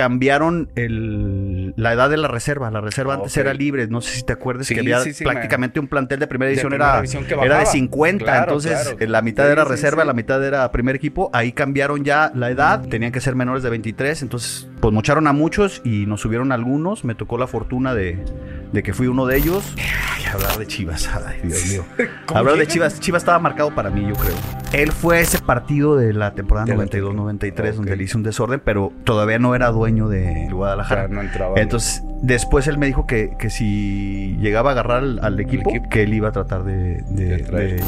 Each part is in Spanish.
cambiaron el, la edad de la reserva. La reserva antes Ok. era libre. No sé si te acuerdas Sí, que había sí, sí, prácticamente un plantel de primera De edición era, era de bajaba. 50. Claro, entonces, claro. la mitad era reserva, la mitad era primer equipo. Ahí cambiaron ya la edad. Tenían que ser menores de 23. Entonces, pues mocharon a muchos y nos subieron algunos. Me tocó la fortuna de, de que fui uno de ellos. Ay, hablar de Chivas. Ay, Dios mío. Hablar de Chivas, Chivas estaba marcado para mí, yo creo. Él fue ese partido de la temporada De la 92-93 donde Ok. le hizo un desorden, pero todavía no era dueño de Guadalajara. Ya no entraba. Entonces, después él me dijo que, que si llegaba a agarrar al, al equipo, equipo. que él iba a tratar de,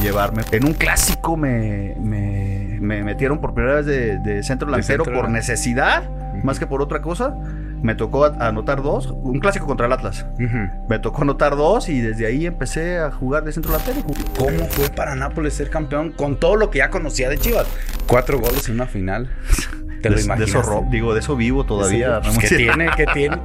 llevarme. En un clásico me, me- me metieron por primera vez de, de centro De delantero por delan- más que por otra cosa. Me tocó anotar dos, un clásico contra el Atlas. Me tocó anotar dos y desde ahí empecé a jugar de centro delantero. ¿Cómo fue para Nápoles ser campeón con todo lo que ya conocía de Chivas? Cuatro goles en una final. ¿Te lo de, de imaginas? eso digo, de eso vivo todavía. Pues. ¿Qué tiene? ¿Qué tiene?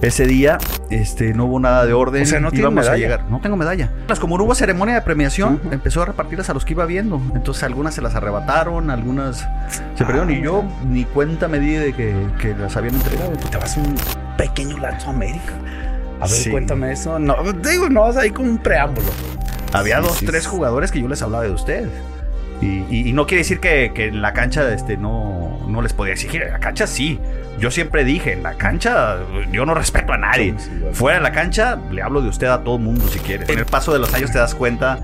Ese día este, no hubo nada de orden. O sea, ¿no a llegar. No tengo medalla. Las como no hubo ceremonia de premiación, empezó a repartirlas a los que iba viendo. Entonces algunas se las arrebataron, algunas se perdieron. Y yo ni cuenta me di de que, que las habían entregado. Te vas a un pequeño Lazo América. A ver, Sí. cuéntame eso. No, digo, no, vas ahí con un preámbulo. Había Sí, dos, sí, tres jugadores que yo les hablaba de usted. Y, y- y no quiere decir que, que en la cancha este, no, no les podía exigir. En la cancha sí. Yo siempre dije, en la cancha yo no respeto a nadie. Fuera de la cancha le hablo de usted a todo mundo si quiere. En el paso de los años te das cuenta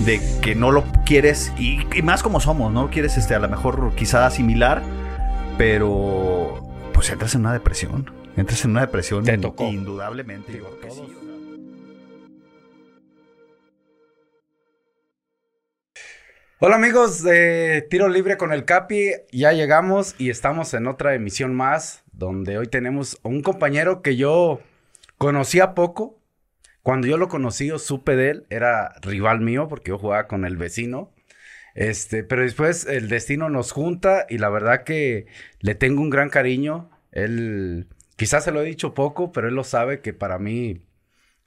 de que no lo quieres y, y más como somos, no lo quieres este, a lo mejor quizá asimilar, pero pues entras en una depresión. Entras en una depresión Te tocó. indudablemente. Digo, Yo creo que sí, Hola amigos de Tiro Libre con el Capi, ya llegamos y estamos en otra emisión más, donde hoy tenemos un compañero que yo conocía poco. Cuando yo lo conocí o supe de él, era rival mío porque yo jugaba con el vecino. Este, pero después el destino nos junta y la verdad que le tengo un gran cariño. Él, quizás se lo he dicho poco, pero él lo sabe que para mí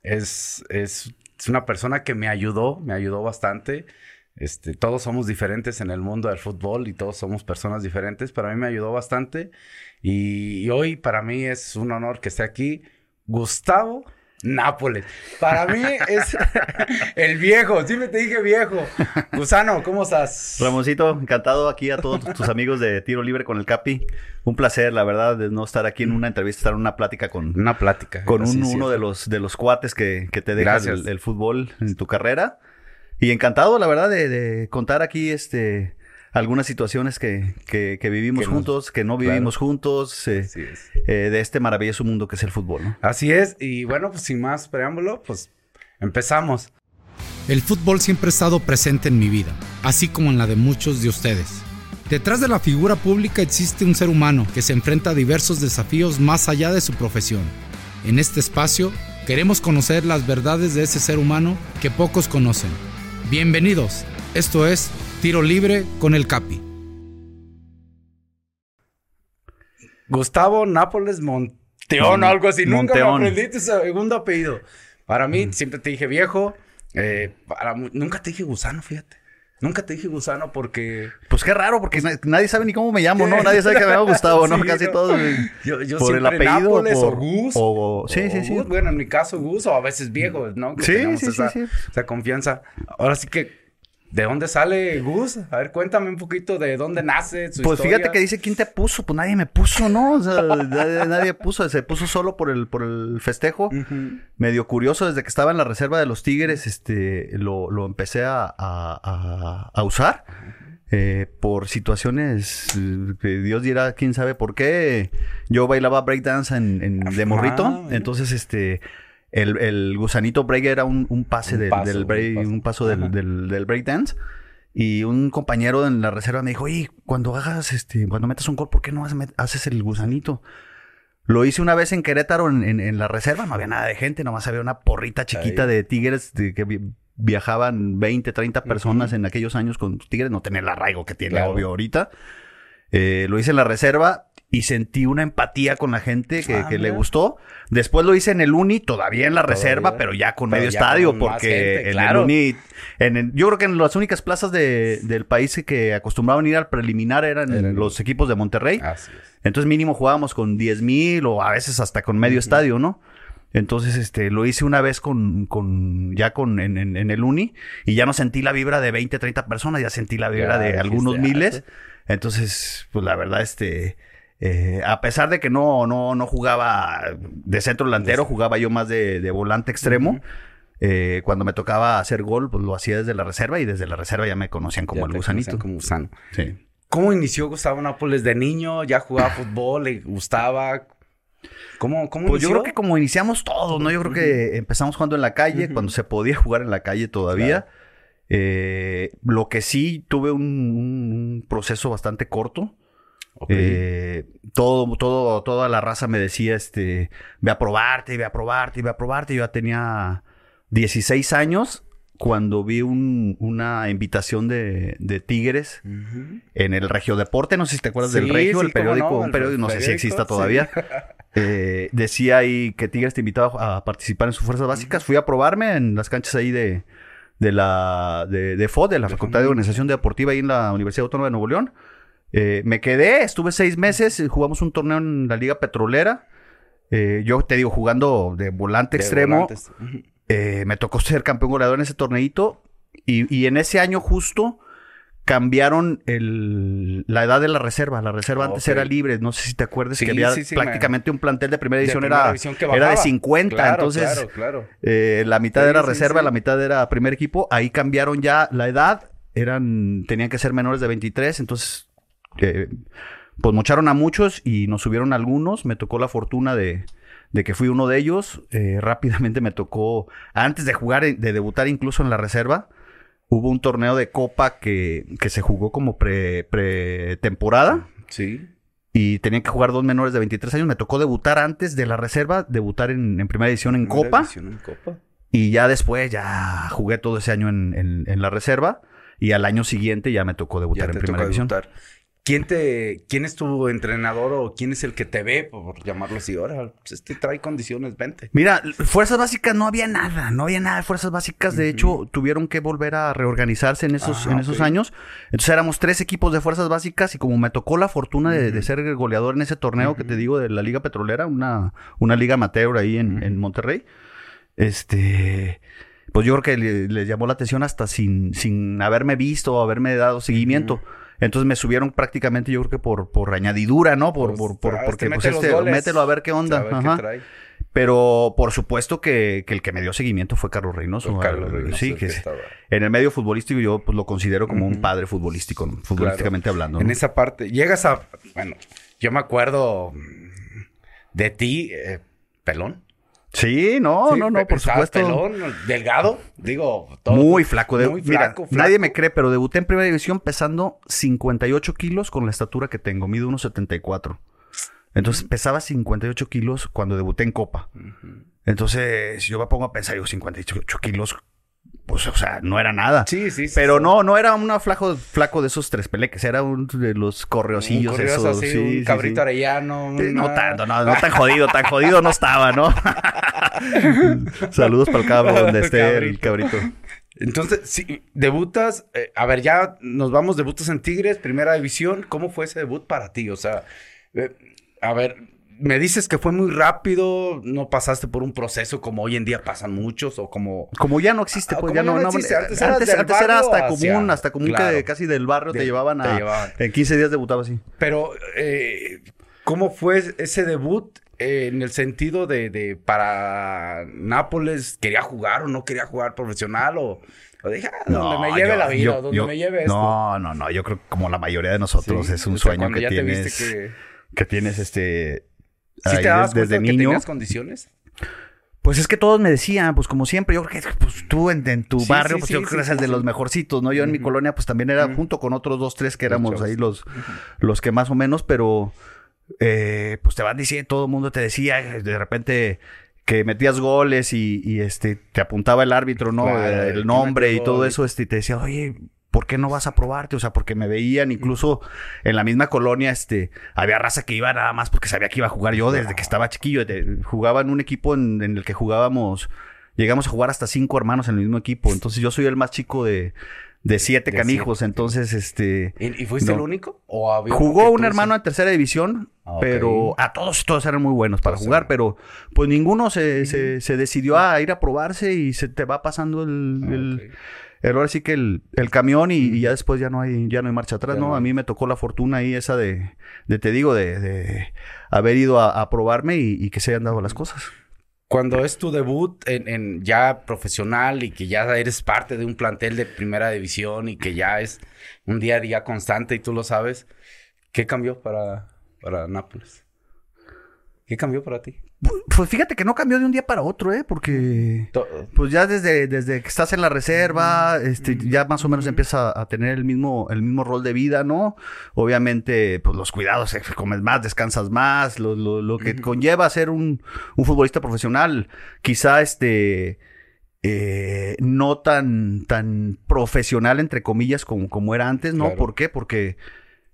es, es, es una persona que me ayudó, me ayudó bastante. Este, todos somos diferentes en el mundo del fútbol y todos somos personas diferentes. Para mí me ayudó bastante. Y, y hoy para mí es un honor que esté aquí Gustavo Nápoles. Para mí es el viejo. Siempre te dije viejo. Gusano, ¿cómo estás? Ramoncito, encantado aquí a todos tus amigos de Tiro Libre con el Capi. Un placer, la verdad, de no estar aquí en una entrevista, estar en una plática con, Una plática. con un- uno de los, de los cuates que, que te deja Gracias. el, el fútbol en tu carrera. Y encantado, la verdad, de, de contar aquí este algunas situaciones que, que, que vivimos Que nos- juntos, que no claro. vivimos juntos, eh, Así es. eh, de este maravilloso mundo que es el fútbol, ¿no? Así es. Y bueno, pues sin más preámbulo, pues empezamos. El fútbol siempre ha estado presente en mi vida, así como en la de muchos de ustedes. Detrás de la figura pública existe un ser humano que se enfrenta a diversos desafíos más allá de su profesión. En este espacio queremos conocer las verdades de ese ser humano que pocos conocen. Bienvenidos, esto es Tiro Libre con el Capi. Gustavo Nápoles Monteón Mon- o algo así. Nunca me aprendí tu segundo apellido. Para mí, siempre te dije viejo. eh, para nunca te dije gusano, fíjate. Nunca te dije gusano porque... Pues qué raro, porque na- nadie sabe ni cómo me llamo, ¿no? Nadie sabe que me llamo Gustavo, ¿no? Sí, Casi no. todos. Yo, yo por el apellido Nápoles por- o Gus. o- sí, sí, sí. Bueno, en mi caso Gus o a veces viejo, ¿no? Que Sí, sí, sí, sí. esa confianza. Ahora sí que... ¿De dónde sale Gus? A ver, cuéntame un poquito de dónde nace su Pues historia. fíjate que dice quién te puso, pues nadie me puso, ¿no? O sea, nadie, nadie puso, se puso solo por el, por el festejo. Medio curioso, desde que estaba en la reserva de los Tigres, este, lo, lo empecé a, a- a- usar. eh, por situaciones eh, que Dios dirá, quién sabe por qué. Yo bailaba breakdance en, en- de Ah, morrito. entonces, este, el, el gusanito break era un, un pase, Un del, paso, del un break, paso. un paso del, del, del breakdance. Y un compañero en la reserva me dijo, oye, cuando hagas, este, cuando metas un gol, ¿por qué no haces, el gusanito? Lo hice una vez en Querétaro, en, en- en la reserva, no había nada de gente, nomás había una porrita chiquita Ahí. de tigres de que vi- viajaban 20, 30 personas en aquellos años con tigres, no tenía el arraigo que tiene Claro. obvio ahorita. Eh, lo hice en la reserva y sentí una empatía con la gente que, Ah, que le mira. gustó. Después lo hice en el Uni, todavía en la Todavía. reserva, pero ya con Pero medio ya estadio, con porque gente, en claro. el Uni, en el- yo creo que en las únicas plazas de- del país que acostumbraban ir al preliminar eran los equipos de Monterrey. Así es. Entonces mínimo jugábamos con 10 mil o a veces hasta con medio estadio, ¿no? Entonces, este, lo hice una vez con, con, ya con, en, en- en el uni y ya no sentí la vibra de 20, 30 personas, ya sentí la vibra Ya de algunos "Ah, miles. sí". Entonces, pues la verdad, este, eh, a pesar de que no, no, no jugaba de centro delantero, jugaba yo más de, de volante extremo. Eh, cuando me tocaba hacer gol, pues lo hacía desde la reserva y desde la reserva ya me conocían como Ya el te gusanito. Como gusano. Sí. ¿Cómo inició Gustavo Nápoles de niño? ¿Ya jugaba fútbol? ¿Le gustaba? ¿Cómo, cómo Pues yo inició? creo que como iniciamos todos, ¿no? Yo creo que empezamos jugando en la calle, cuando se podía jugar en la calle todavía. Eh, lo que sí tuve un proceso bastante corto. Eh, todo, todo, toda la raza me decía, este, ve a probarte, ve a probarte, ve a probarte. Yo ya tenía 16 años cuando vi un- una invitación de, de Tigres en el Regio Deporte, no sé si te acuerdas del Regio, sí, el periódico, no, un periódico, no sé si exista sí. todavía. Eh, decía ahí que Tigres te invitaba a participar en sus fuerzas básicas. Fui a probarme en las canchas ahí de, de la de, de FOD, de la Facultad de. Organización Deportiva ahí en la Universidad Autónoma de Nuevo León. Eh, me quedé, estuve seis meses, eh, jugamos un torneo en la Liga Petrolera. Eh, yo te digo, jugando de volante De extremo. Eh, me tocó ser campeón goleador en ese torneito. Y, y en ese año justo cambiaron el- la edad de la reserva. La reserva antes era libre. No sé si te acuerdas Sí, que había sí, sí, prácticamente un plantel de primera De edición. primera era, era de bajaba. 50. Claro, entonces, Claro, claro. eh, la mitad era reserva, la mitad era primer equipo. Ahí cambiaron ya la edad. Eran, tenían que ser menores de 23. Entonces, eh, pues mocharon a muchos y nos subieron algunos. Me tocó la fortuna de, de que fui uno de ellos. Eh, rápidamente me tocó, antes de jugar, de debutar incluso en la reserva, hubo un torneo de copa que, que se jugó como pre, pretemporada Sí. y tenían que jugar dos menores de 23 años. Me tocó debutar antes de la reserva, debutar en, en primera edición en Primera copa. división en Copa. Y ya después, ya jugué todo ese año en, en- en la reserva. Y al año siguiente ya me tocó debutar en primera división. debutar. ¿Quién te, quién es tu entrenador o quién es el que te ve, por llamarlo así? Ahora, pues, este trae condiciones, vente. Mira, fuerzas básicas no había nada, no había nada de fuerzas básicas. De hecho, tuvieron que volver a reorganizarse en esos, Ah, en esos años. Entonces éramos tres equipos de fuerzas básicas y como me tocó la fortuna de, de ser goleador en ese torneo que te digo de la Liga Petrolera, una, una liga amateur ahí en, en Monterrey, este, pues yo creo que le- les llamó la atención hasta sin, sin haberme visto o haberme dado seguimiento. Entonces me subieron prácticamente, yo creo que por, por añadidura, ¿no? Por, Pues, por, por- ah, porque este pues este, goles. mételo a ver qué onda. A ver Ajá. qué trae. Pero por supuesto que, que el que me dio seguimiento fue Carlos Reynoso. Pues Carlos Reynoso, sí, que en el medio futbolístico yo pues lo considero como un padre futbolístico, futbolísticamente hablando. En esa parte, llegas a. Bueno, yo me acuerdo de ti, eh, pelón. Sí, no, Sí, no, no, por supuesto. pelón, delgado, digo. todo- Muy flaco. De, muy mira, flaco, flaco. nadie me cree, pero debuté en primera división pesando 58 kilos con la estatura que tengo. Mido 1,74. Entonces pesaba 58 kilos cuando debuté en Copa. Ujú. Entonces yo me pongo a pensar, digo, 58 kilos, pues, o sea, no era nada. Sí, sí, sí. Pero sí. no, no era un flaco, flaco de esos tres peleques, era un de los correosillos Un esos. así, sí, un sí, cabrito sí. arellano. Sí, No una- tanto, no, no tan jodido, tan jodido no estaba, ¿no? Saludos para el cabro donde esté el cabrito. Entonces, si debutas, eh, a ver, ya nos vamos, debutas en Tigres, primera división. ¿Cómo fue ese debut para ti? O sea, eh, a ver, me dices que fue muy rápido, no pasaste por un proceso como hoy en día pasan muchos o como... Como ya no existe, Ah, pues ya no, no no- existe. Antes, Antes antes, era hasta hacia- común, hasta común que Claro. casi del barrio te De- llevaban a. te llevaban. En 15 días debutaba así. Pero, eh, ¿cómo fue ese debut eh, en el sentido de, de para Nápoles? ¿Quería jugar o no quería jugar profesional? O, o dije, ah, donde me lleve yo- la vida, yo- donde yo- me lleve esto. No, no, no. Yo creo que como la mayoría de nosotros Sí, es un o sea, sueño que ya te tienes. viste que... Que tienes este. ¿Sí te dabas desde que niño. tenías condiciones? Pues es que todos me decían, pues como siempre, yo creo que pues, tú en, en tu Sí, barrio, sí, pues sí, yo creo que sí, eres de los mejorcitos, ¿no? Yo en mi colonia, pues también era junto con otros dos, tres que éramos ahí los, los que más o menos, pero eh, pues te van diciendo, todo el mundo te decía, eh, de repente que metías goles y, y, este te apuntaba el árbitro, ¿no? Claro, el que nombre y todo eso, este, y te decía, oye, ¿por qué no vas a probarte? O sea, porque me veían incluso en la misma colonia, este, había raza que iba nada más porque sabía que iba a jugar yo desde que estaba chiquillo. De- jugaba en un equipo en, en el que jugábamos, llegamos a jugar hasta cinco hermanos en el mismo equipo. Entonces yo soy el más chico de, de siete De canijos. siete. Entonces, este, ¿Y, y fuiste No. el único? ¿O había jugó un hermano en tercera división, Ah, pero a todos, todos eran muy buenos para Todos jugar, eran- pero pues ninguno se, se, se decidió a ir a probarse y se te va pasando el, Ah, el-. El- ahora sí que el, el camión y, y ya después ya no hay, ya no hay marcha atrás, ¿no? no A mí me tocó la fortuna ahí esa de, de te digo, de, de haber ido a, a probarme y, y que se hayan dado las cosas. Cuando es tu debut en, en ya profesional y que ya eres parte de un plantel de primera división y que ya es un día a día constante y tú lo sabes, ¿qué cambió para, para Nápoles? ¿Qué cambió para ti? Pues fíjate que no cambió de un día para otro, ¿eh? Porque... Pues ya desde, desde que estás en la reserva, este, ya más o menos empieza a tener el mismo, el mismo rol de vida, ¿no? Obviamente, pues los cuidados, eh, comes más, descansas más, lo, lo, lo que conlleva ser un, un futbolista profesional, quizá este eh, no tan, tan profesional, entre comillas, como, como era antes, ¿no? Claro. ¿Por qué? Porque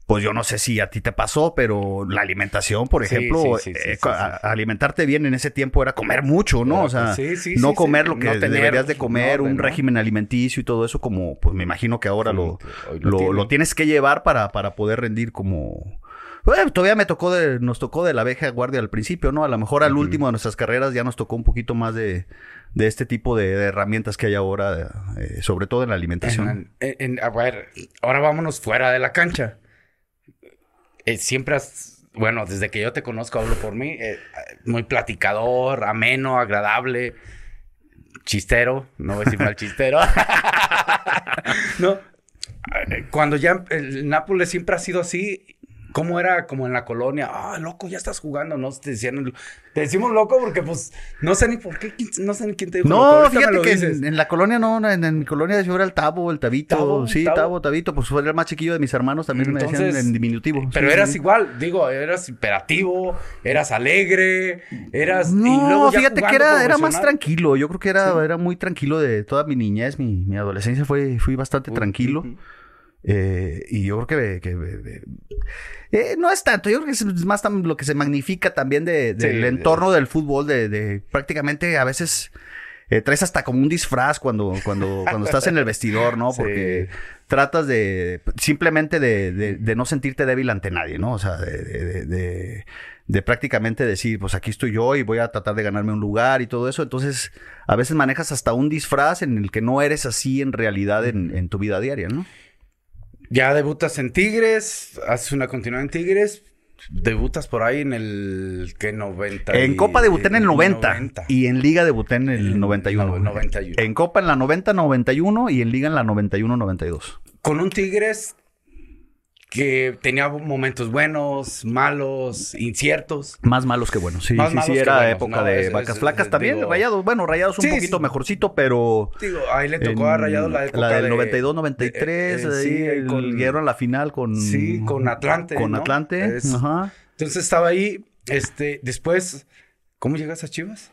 pues yo no sé si a ti te pasó, pero la alimentación, por ejemplo, sí, sí, sí, eh, alimentarte bien en ese tiempo era comer mucho, ¿no? O sea, no comer lo que No tener deberías de comer, un ¿no? régimen alimenticio y todo eso, como, pues me imagino que ahora lo, lo, lo tienes que llevar para, para poder rendir como... Bueno, todavía me tocó de, nos tocó de la vieja guardia al principio, ¿no? A lo mejor al último de nuestras carreras ya nos tocó un poquito más de, de este tipo de, de herramientas que hay ahora, eh, sobre todo en la alimentación. En- en- en- a ver, ahora vámonos fuera de la cancha. Eh, siempre has, bueno, desde que yo te conozco, hablo por mí, eh, muy platicador, ameno, agradable, chistero, no voy a decir mal chistero. no, eh, cuando ya el Nápoles siempre ha sido así, ¿cómo era como en la colonia? Ah, loco, ya estás jugando, ¿no? Te decían, te decimos loco porque pues no sé ni por qué, no sé ni quién te dijo. No, fíjate que en, en la colonia no, en, en mi colonia yo era el Tabo, el Tabito. Tabo, sí, Tabo. Tabo, Tabito. Pues fue el más chiquillo de mis hermanos, también me decían en diminutivo. Pero Sí, eras sí. igual, digo, eras imperativo, eras alegre, eras... y No, luego ya fíjate que era, era más tranquilo. Yo creo que era, Sí. era muy tranquilo de toda mi niñez, mi, mi adolescencia fue, fui bastante tranquilo. Eh, y yo creo que, que, eh, eh, no es tanto, yo creo que es más lo que se magnifica también de, Sí, del de- entorno del fútbol, de, de prácticamente a veces eh, traes hasta como un disfraz cuando, cuando, cuando estás en el vestidor, ¿no? Sí. Porque tratas de simplemente de, de- de no sentirte débil ante nadie, ¿no? O sea, de, de- de- de- de prácticamente decir, pues aquí estoy yo y voy a tratar de ganarme un lugar y todo eso. Entonces, a veces manejas hasta un disfraz en el que no eres así en realidad en, en tu vida diaria, ¿no? Ya debutas en Tigres, haces una continuidad en Tigres, debutas por ahí en el... ¿Qué? 90 y- En Copa debuté en el 90, 90. y en Liga debuté en el En 91. no- 91. En Copa en la 90-91 y en Liga en la 91-92. Con un Tigres que tenía momentos buenos, malos, inciertos. Más malos que buenos. Sí, Más sí, malos sí, que era buenos, época ¿no? de Es- vacas es- flacas es- también. digo- rayados, bueno, rayados un Sí, poquito sí. mejorcito, pero. Digo, ahí le tocó a en Rayados la época La del de- 92-93, eh, eh, sí, el- con- llegaron a la final con. Sí, con Atlante, Con ¿no? Atlante. Es- Ajá. Entonces estaba ahí, este, después, ¿cómo llegas a Chivas?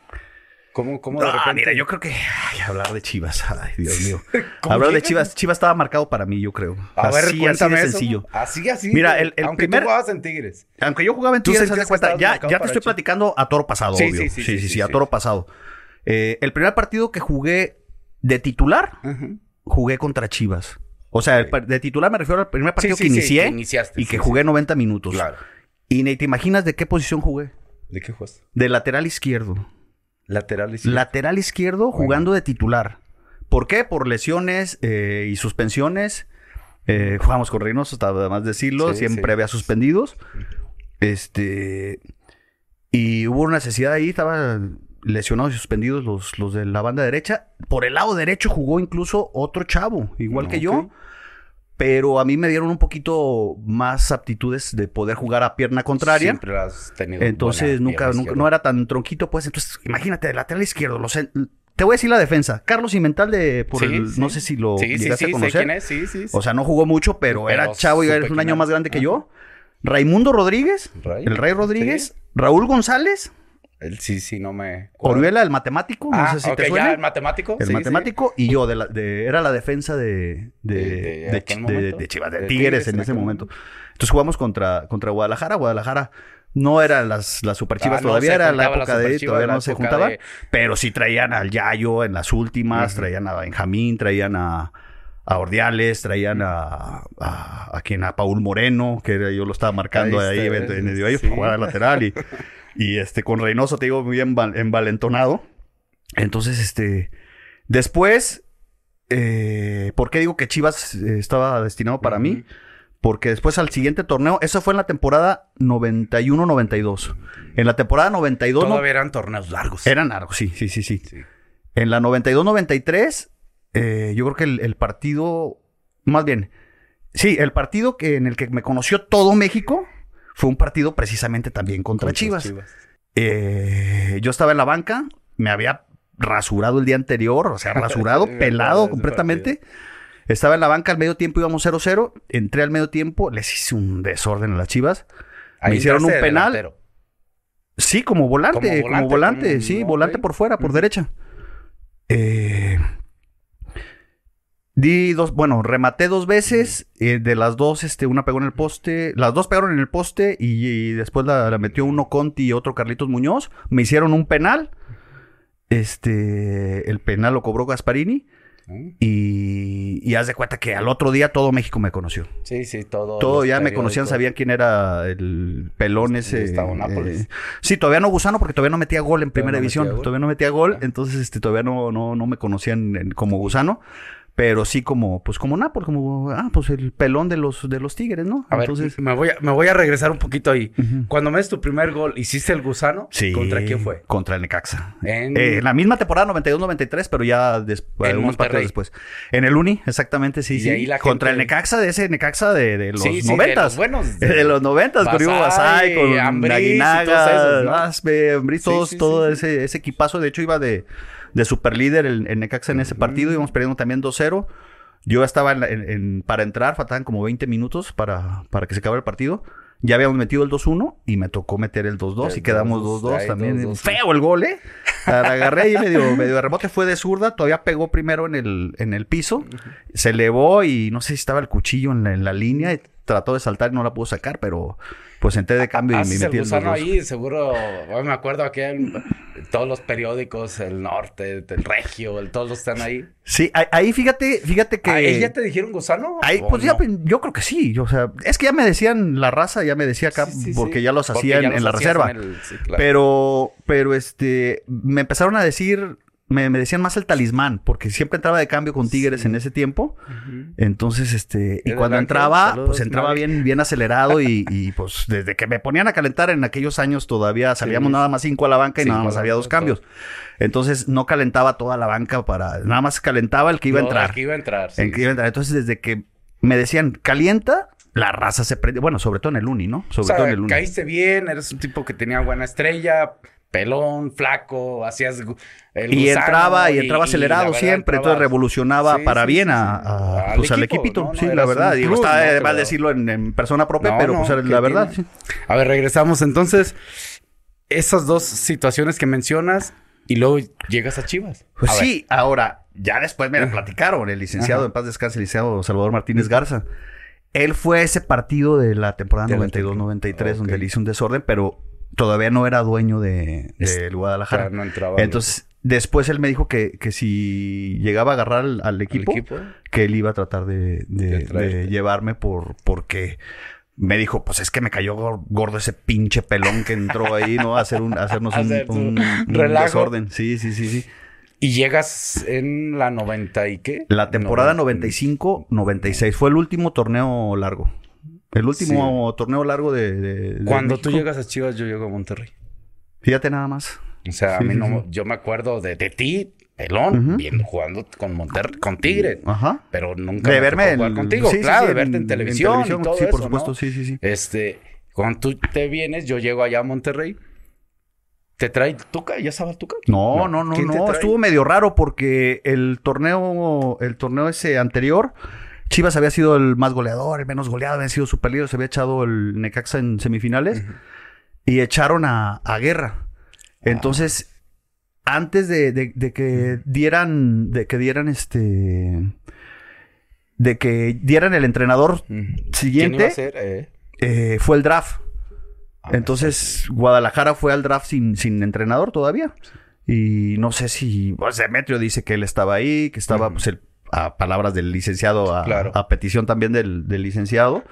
¿Cómo, cómo de Ah, repente? mira, yo creo que. Ay, hablar de Chivas. Ay, Dios mío. ¿Cómo hablar de? Chivas. Chivas estaba marcado para mí, yo creo. A ver, así, así cuéntame de eso. sencillo. Así, así. Mira, el- el aunque primer- tú jugabas en Tigres. Aunque yo jugaba en Tú Tigres, de que cuenta, ya, ya te estoy Chivas. platicando a toro pasado, Sí, obvio. sí, sí, sí, sí, a toro pasado. Eh, el primer partido que jugué de titular, jugué contra Chivas. O sea, el de titular me refiero al primer partido que inicié que iniciaste, y que jugué sí. 90 minutos. Claro. Y ni te imaginas de qué posición jugué. ¿De qué juegas? De lateral izquierdo. Lateral izquierdo. Lateral izquierdo Bueno. jugando de titular. ¿Por qué? Por lesiones eh, y suspensiones. Eh, jugamos con Reynoso, hasta además decirlo. Sí, siempre sí. había suspendidos. Este. Y hubo una necesidad ahí, estaban lesionados y suspendidos los, los de la banda derecha. Por el lado derecho jugó incluso otro chavo, igual que yo. Pero a mí me dieron un poquito más aptitudes de poder jugar a pierna contraria. Siempre has tenido. Entonces nunca, nunca no era tan tronquito, pues. Entonces, imagínate, lateral izquierdo. Los, te voy a decir la defensa. Carlos Cimental de por Sí, el- sí. no sé si lo Sí, sí, llegaste sí, a conocer. sé quién es, sí, sí. O sea, no jugó mucho, pero, Pero era chavo y era un año más grande que yo. Raimundo Rodríguez, Ray. el Rey Rodríguez. Raúl González El sí, sí, no me. Orihuela, el matemático, no Ah, sé si ok, te suena. ya, el matemático. El sí, matemático y yo, de la- de- era la defensa de, de, De- Chivas, de, Tigres, Tigres en en ese momento. Entonces jugamos contra, contra Guadalajara. Guadalajara no eran las, las super chivas Ah, no, todavía, era la época de, todavía no se juntaban. Pero sí traían al Yayo en las últimas, traían a Benjamín, traían a, a Ordiales, traían a, a, a quien, a Paul Moreno, que yo lo estaba marcando Ahí ahí, en de ellos, sí. jugaba de lateral y, y este, con Reynoso, te digo, muy enval- envalentonado. Entonces, este, después, eh, ¿por qué digo que Chivas eh, estaba destinado para mí? Porque después al siguiente torneo, eso fue en la temporada 91-92. En la temporada 92 no- Todavía eran torneos largos. eran largos, sí, sí, sí, sí. Sí. En la 92-93, eh, yo creo que el, el partido, más bien, sí, el partido que en el que me conoció todo México fue un partido precisamente también contra, Contra Chivas. Eh, yo estaba en la banca, me había rasurado el día anterior, o sea, rasurado, pelado completamente. Estaba en la banca al medio tiempo, íbamos 0-0. Entré al medio tiempo, les hice un desorden a las chivas. Ahí me hicieron un penal. delantero. Sí, como volante, Como como volante, como- sí, volante por fuera, por derecha. Eh, di dos, bueno, rematé dos veces. eh, de las dos, este, una pegó en el poste. Las dos pegaron en el poste y, y después la, la metió uno Conti y otro Carlitos Muñoz. Me hicieron un penal. Este, el penal lo cobró Gasparini. ¿Mm? Y, y haz de cuenta que al otro día todo México me conoció. Sí, sí, todo. Todo ya me conocían, sabían quién era el pelón ese. Eh, sí, todavía no Gusano porque todavía no metía gol en primera no división. Todavía no metía gol, Ah. entonces este todavía no, no, no me conocían en- como Gusano. Pero sí como, pues como Nápoles, como, ah, pues el pelón de los, de los Tigres, ¿no? A ver, entonces, me, voy a, me voy a regresar un poquito ahí. Cuando me des tu primer gol, ¿hiciste el gusano? sí. ¿Contra quién fue? Contra el Necaxa. En- Eh, la misma temporada 92-93, pero ya des- En unos partidos después. En el Uni, exactamente, sí, Y sí. ahí la Contra el Necaxa, de ese Necaxa de, de los Sí, sí, de noventas. los buenos. De los noventas, con Hugo Basay, con Ambriz y Aguinaga, todos esos, ¿no? Aspe, todos, sí, todo. Ese, ese equipazo. De hecho, iba de, de superlíder el, el Necaxa en ese partido. Íbamos perdiendo también 2-0. Yo estaba en la- en- para entrar, faltaban como 20 minutos para, para que se acabara el partido. Ya habíamos metido el 2-1 y me tocó meter el 2-2 y quedamos 2-2, 2-2 ahí también. 2-2, sí. Feo el gol, ¿eh? La agarré ahí medio, medio de rebote, fue de zurda, todavía pegó primero en el, en el piso, se elevó y no sé si estaba el cuchillo en la, en la línea y trató de saltar y no la pudo sacar, pero pues entré de cambio y me metí el gusano 2-2. ahí, seguro. hoy me acuerdo aquí en todos los periódicos, el norte, el regio, el, todos están ahí. Sí, ahí, ahí fíjate, fíjate que... ¿Ahí ya te dijeron gusano? Ahí, ¿O pues ya, no? yo creo que sí. o sea, es que ya me decían la raza, ya me decía acá, Sí, sí, porque sí. ya los Porque hacía en, la reserva. en el- sí, claro. Pero, pero este, me empezaron a decir, me, me decían más el talismán, porque siempre entraba de cambio con Tigres Sí. en ese tiempo. Entonces, este, y El cuando entraba, saludos, pues entraba bien, bien acelerado y, y, pues desde que me ponían a calentar en aquellos años todavía salíamos Sí. nada más cinco a la banca y Cinco nada más había dos cambios. Entonces no calentaba toda la banca para, nada más calentaba el que iba a entrar. el que iba a entrar. sí. En que iba a entrar. Entonces, desde que me decían calienta, la raza se prende. Bueno, sobre todo en el uni, ¿no? O Sobre sea, todo en el uni. caíste bien, eres un tipo que tenía buena estrella, pelón, flaco, hacías el Y entraba, y y- entraba acelerado la verdad siempre, entraba- entonces revolucionaba Sí, para sí, bien a, a- Al pues, al equipo, equipito. ¿no? No, sí, la verdad. Digo, está de más lo- decirlo en, en persona propia, pero pues la verdad. sí. A ver, regresamos entonces. Esas dos situaciones que mencionas y luego llegas a Chivas. Pues A ver, sí, ahora, ya después me lo platicaron, el licenciado, Ajá. en paz descanse, el licenciado Salvador Martínez Garza. Él fue a ese partido de la temporada De la 92-93 Ok. donde le hizo un desorden, pero todavía no era dueño de, del Guadalajara. no entraba Entonces, después él me dijo que, que si llegaba a agarrar al, al al equipo, que él iba a tratar de, de- De de llevarme por porque me dijo, pues es que me cayó gor- gordo ese pinche pelón que entró ahí, ¿no? A hacer un, a hacernos un, Hacer tu un- un relajo. desorden. Sí, sí, sí, sí. Y llegas en la 90 y qué? La temporada No, 95-96 fue el último torneo largo. El último torneo largo de, de- de Cuando tú llegas a Chivas, yo llego a Monterrey. Fíjate nada más. O sea, a mí no, sí. yo me acuerdo de, de ti, pelón, viendo, jugando con Monterrey, con Tigres. Ajá. Pero nunca De me verme en- jugar contigo, claro, de verte en, televisión, y todo sí, por supuesto, ¿no? sí, sí, sí. Este, cuando tú te vienes, yo llego allá a Monterrey. ¿Te trae Tuca? ¿Ya estaba Tuca? No, no, no, ¿Quién te no. trae? Estuvo medio raro porque el torneo, el torneo ese anterior, Chivas había sido el más goleador, el menos goleado, había sido super líder, se había echado el Necaxa en semifinales y echaron a, a Guerra. Entonces, antes de, de- de que dieran, de que dieran este, de que dieran el entrenador ¿Quién siguiente, iba a ser? Eh, eh, fue el draft. ah, Entonces, Guadalajara fue al draft sin, sin entrenador todavía. Y no sé si, pues Demetrio dice que él estaba ahí, que estaba, pues, el- a palabras del licenciado, a, Claro. a petición también del, del licenciado.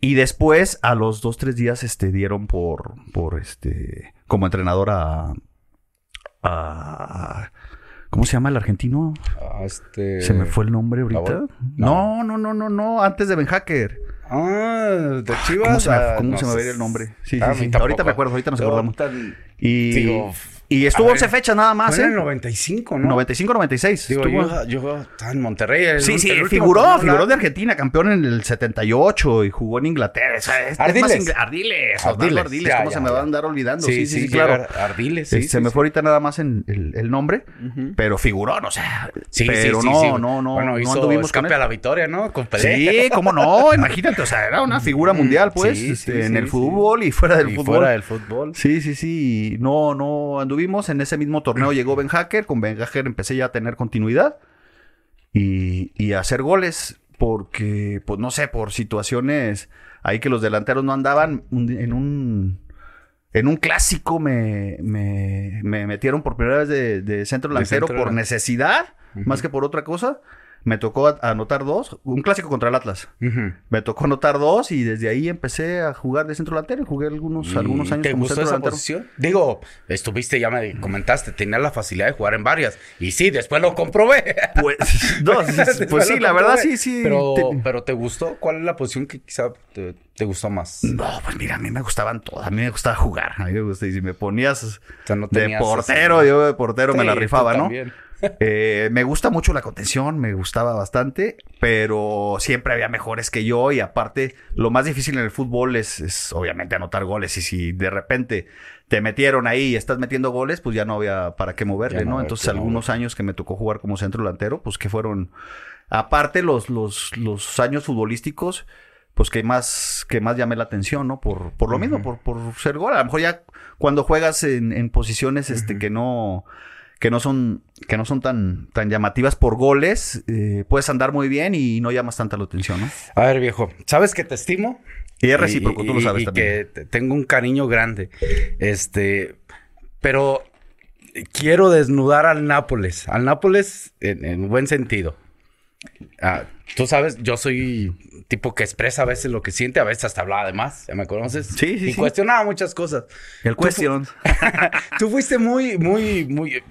Y después, a los dos, tres días, este, dieron por, por este, como entrenador a, a- ¿cómo se llama el argentino? ah, este... Se me fue el nombre ahorita. No, no, no, no, no, antes de Ben Hacker. Ah, de Chivas. ¿Cómo se me, ah, cómo no se me ir el nombre? Sí, Ah, sí, sí. Ahorita me acuerdo, ahorita nos acordamos. tan- Y, Digo, y estuvo a ver, 11 fechas nada más, Fue en ¿eh? el 95, ¿no? 95-96. Digo, estuvo- yo, yo estaba en Monterrey. el- Sí, sí, el figuró, torneo figuró de. Argentina, campeón en el 78 y jugó en Inglaterra. O sea, es- es Ardiles. más ingle- Ardiles, Ardiles, Ardiles, ya, ¿cómo ya, se me ya. va a andar olvidando? Sí, sí, sí, claro. claro. Ardiles, sí. Eh, sí, se me sí. fue ahorita nada más en el, el nombre, Ujú. pero figuró, no sé. Sí, pero sí, sí, no, sí. no, no, Bueno, no hizo anduvimos escape a la victoria, ¿no? Con. Sí, cómo no, imagínate, o sea, era una figura mundial, pues, Sí, este, sí, en sí, el sí. fútbol y fuera del fútbol. fuera del fútbol. Sí, sí, sí. No, no anduvimos. En ese mismo torneo llegó Ben Hacker. Con Ben Hacker empecé ya a tener continuidad y, y a hacer goles. Porque, pues no sé, por situaciones ahí que los delanteros no andaban. en un. En un clásico me, me, me metieron por primera vez de, de centro De delantero por necesidad, más que por otra cosa. Me tocó anotar dos. Un clásico contra el Atlas. Me tocó anotar dos y desde ahí empecé a jugar de centro delantero. y Jugué algunos, algunos ¿Y años ¿Te como gustó centro esa delantero. posición? Digo, estuviste, ya me comentaste, tenías la facilidad de jugar en varias. Y sí, después lo comprobé. Pues, no, pues sí, la verdad sí, sí. Pero, te- pero ¿te gustó? ¿Cuál es la posición que quizá te, te gustó más? No, pues mira, a mí me gustaban todas. A mí me gustaba jugar. A mí me gusta. Y si me ponías O sea, no de portero, yo de portero me la rifaba, ¿no? también. Eh, me gusta mucho la contención, me gustaba bastante, pero siempre había mejores que yo y aparte lo más difícil en el fútbol es, es obviamente anotar goles y si de repente te metieron ahí y estás metiendo goles, pues ya no había para qué moverle, no Entonces algunos años que me tocó jugar como centro delantero, pues que fueron, aparte los, los, los años futbolísticos, pues que más, que más llamé la atención, ¿no? Por, por lo mismo, por, por ser gol. A lo mejor ya cuando juegas en, en posiciones este, que no que no son que no son tan tan llamativas por goles eh, puedes andar muy bien y no llamas tanta la atención no A ver, viejo, ¿sabes que te estimo? y es recíproco tú lo sabes y también que te- tengo un cariño grande. Este, pero quiero desnudar al Nápoles. Al Nápoles en, en buen sentido. Ah, tú sabes, yo soy tipo que expresa a veces lo que siente, a veces hasta hablaba de más, ¿ya me conoces? Sí, sí, Y sí. cuestionaba muchas cosas. el question Tú fuiste muy, muy, muy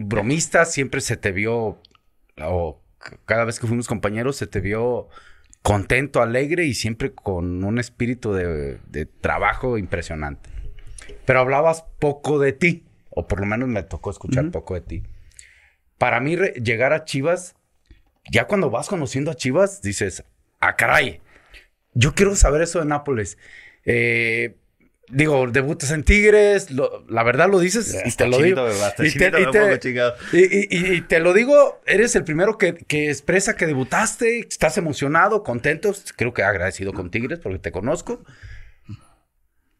bromista, siempre se te vio, o cada vez que fuimos compañeros, se te vio contento, alegre y siempre con un espíritu de, de trabajo impresionante. Pero hablabas poco de ti, o por lo menos me tocó escuchar poco de ti. Para mí, llegar a Chivas, ya cuando vas conociendo a Chivas, dices, ah, caray, yo quiero saber eso de Nápoles. Eh, digo, debutas en Tigres, lo- la verdad lo dices y te lo digo. Y te- lo digo, eres el primero que, que expresa que debutaste, estás emocionado, contento, creo que agradecido con Tigres porque te conozco.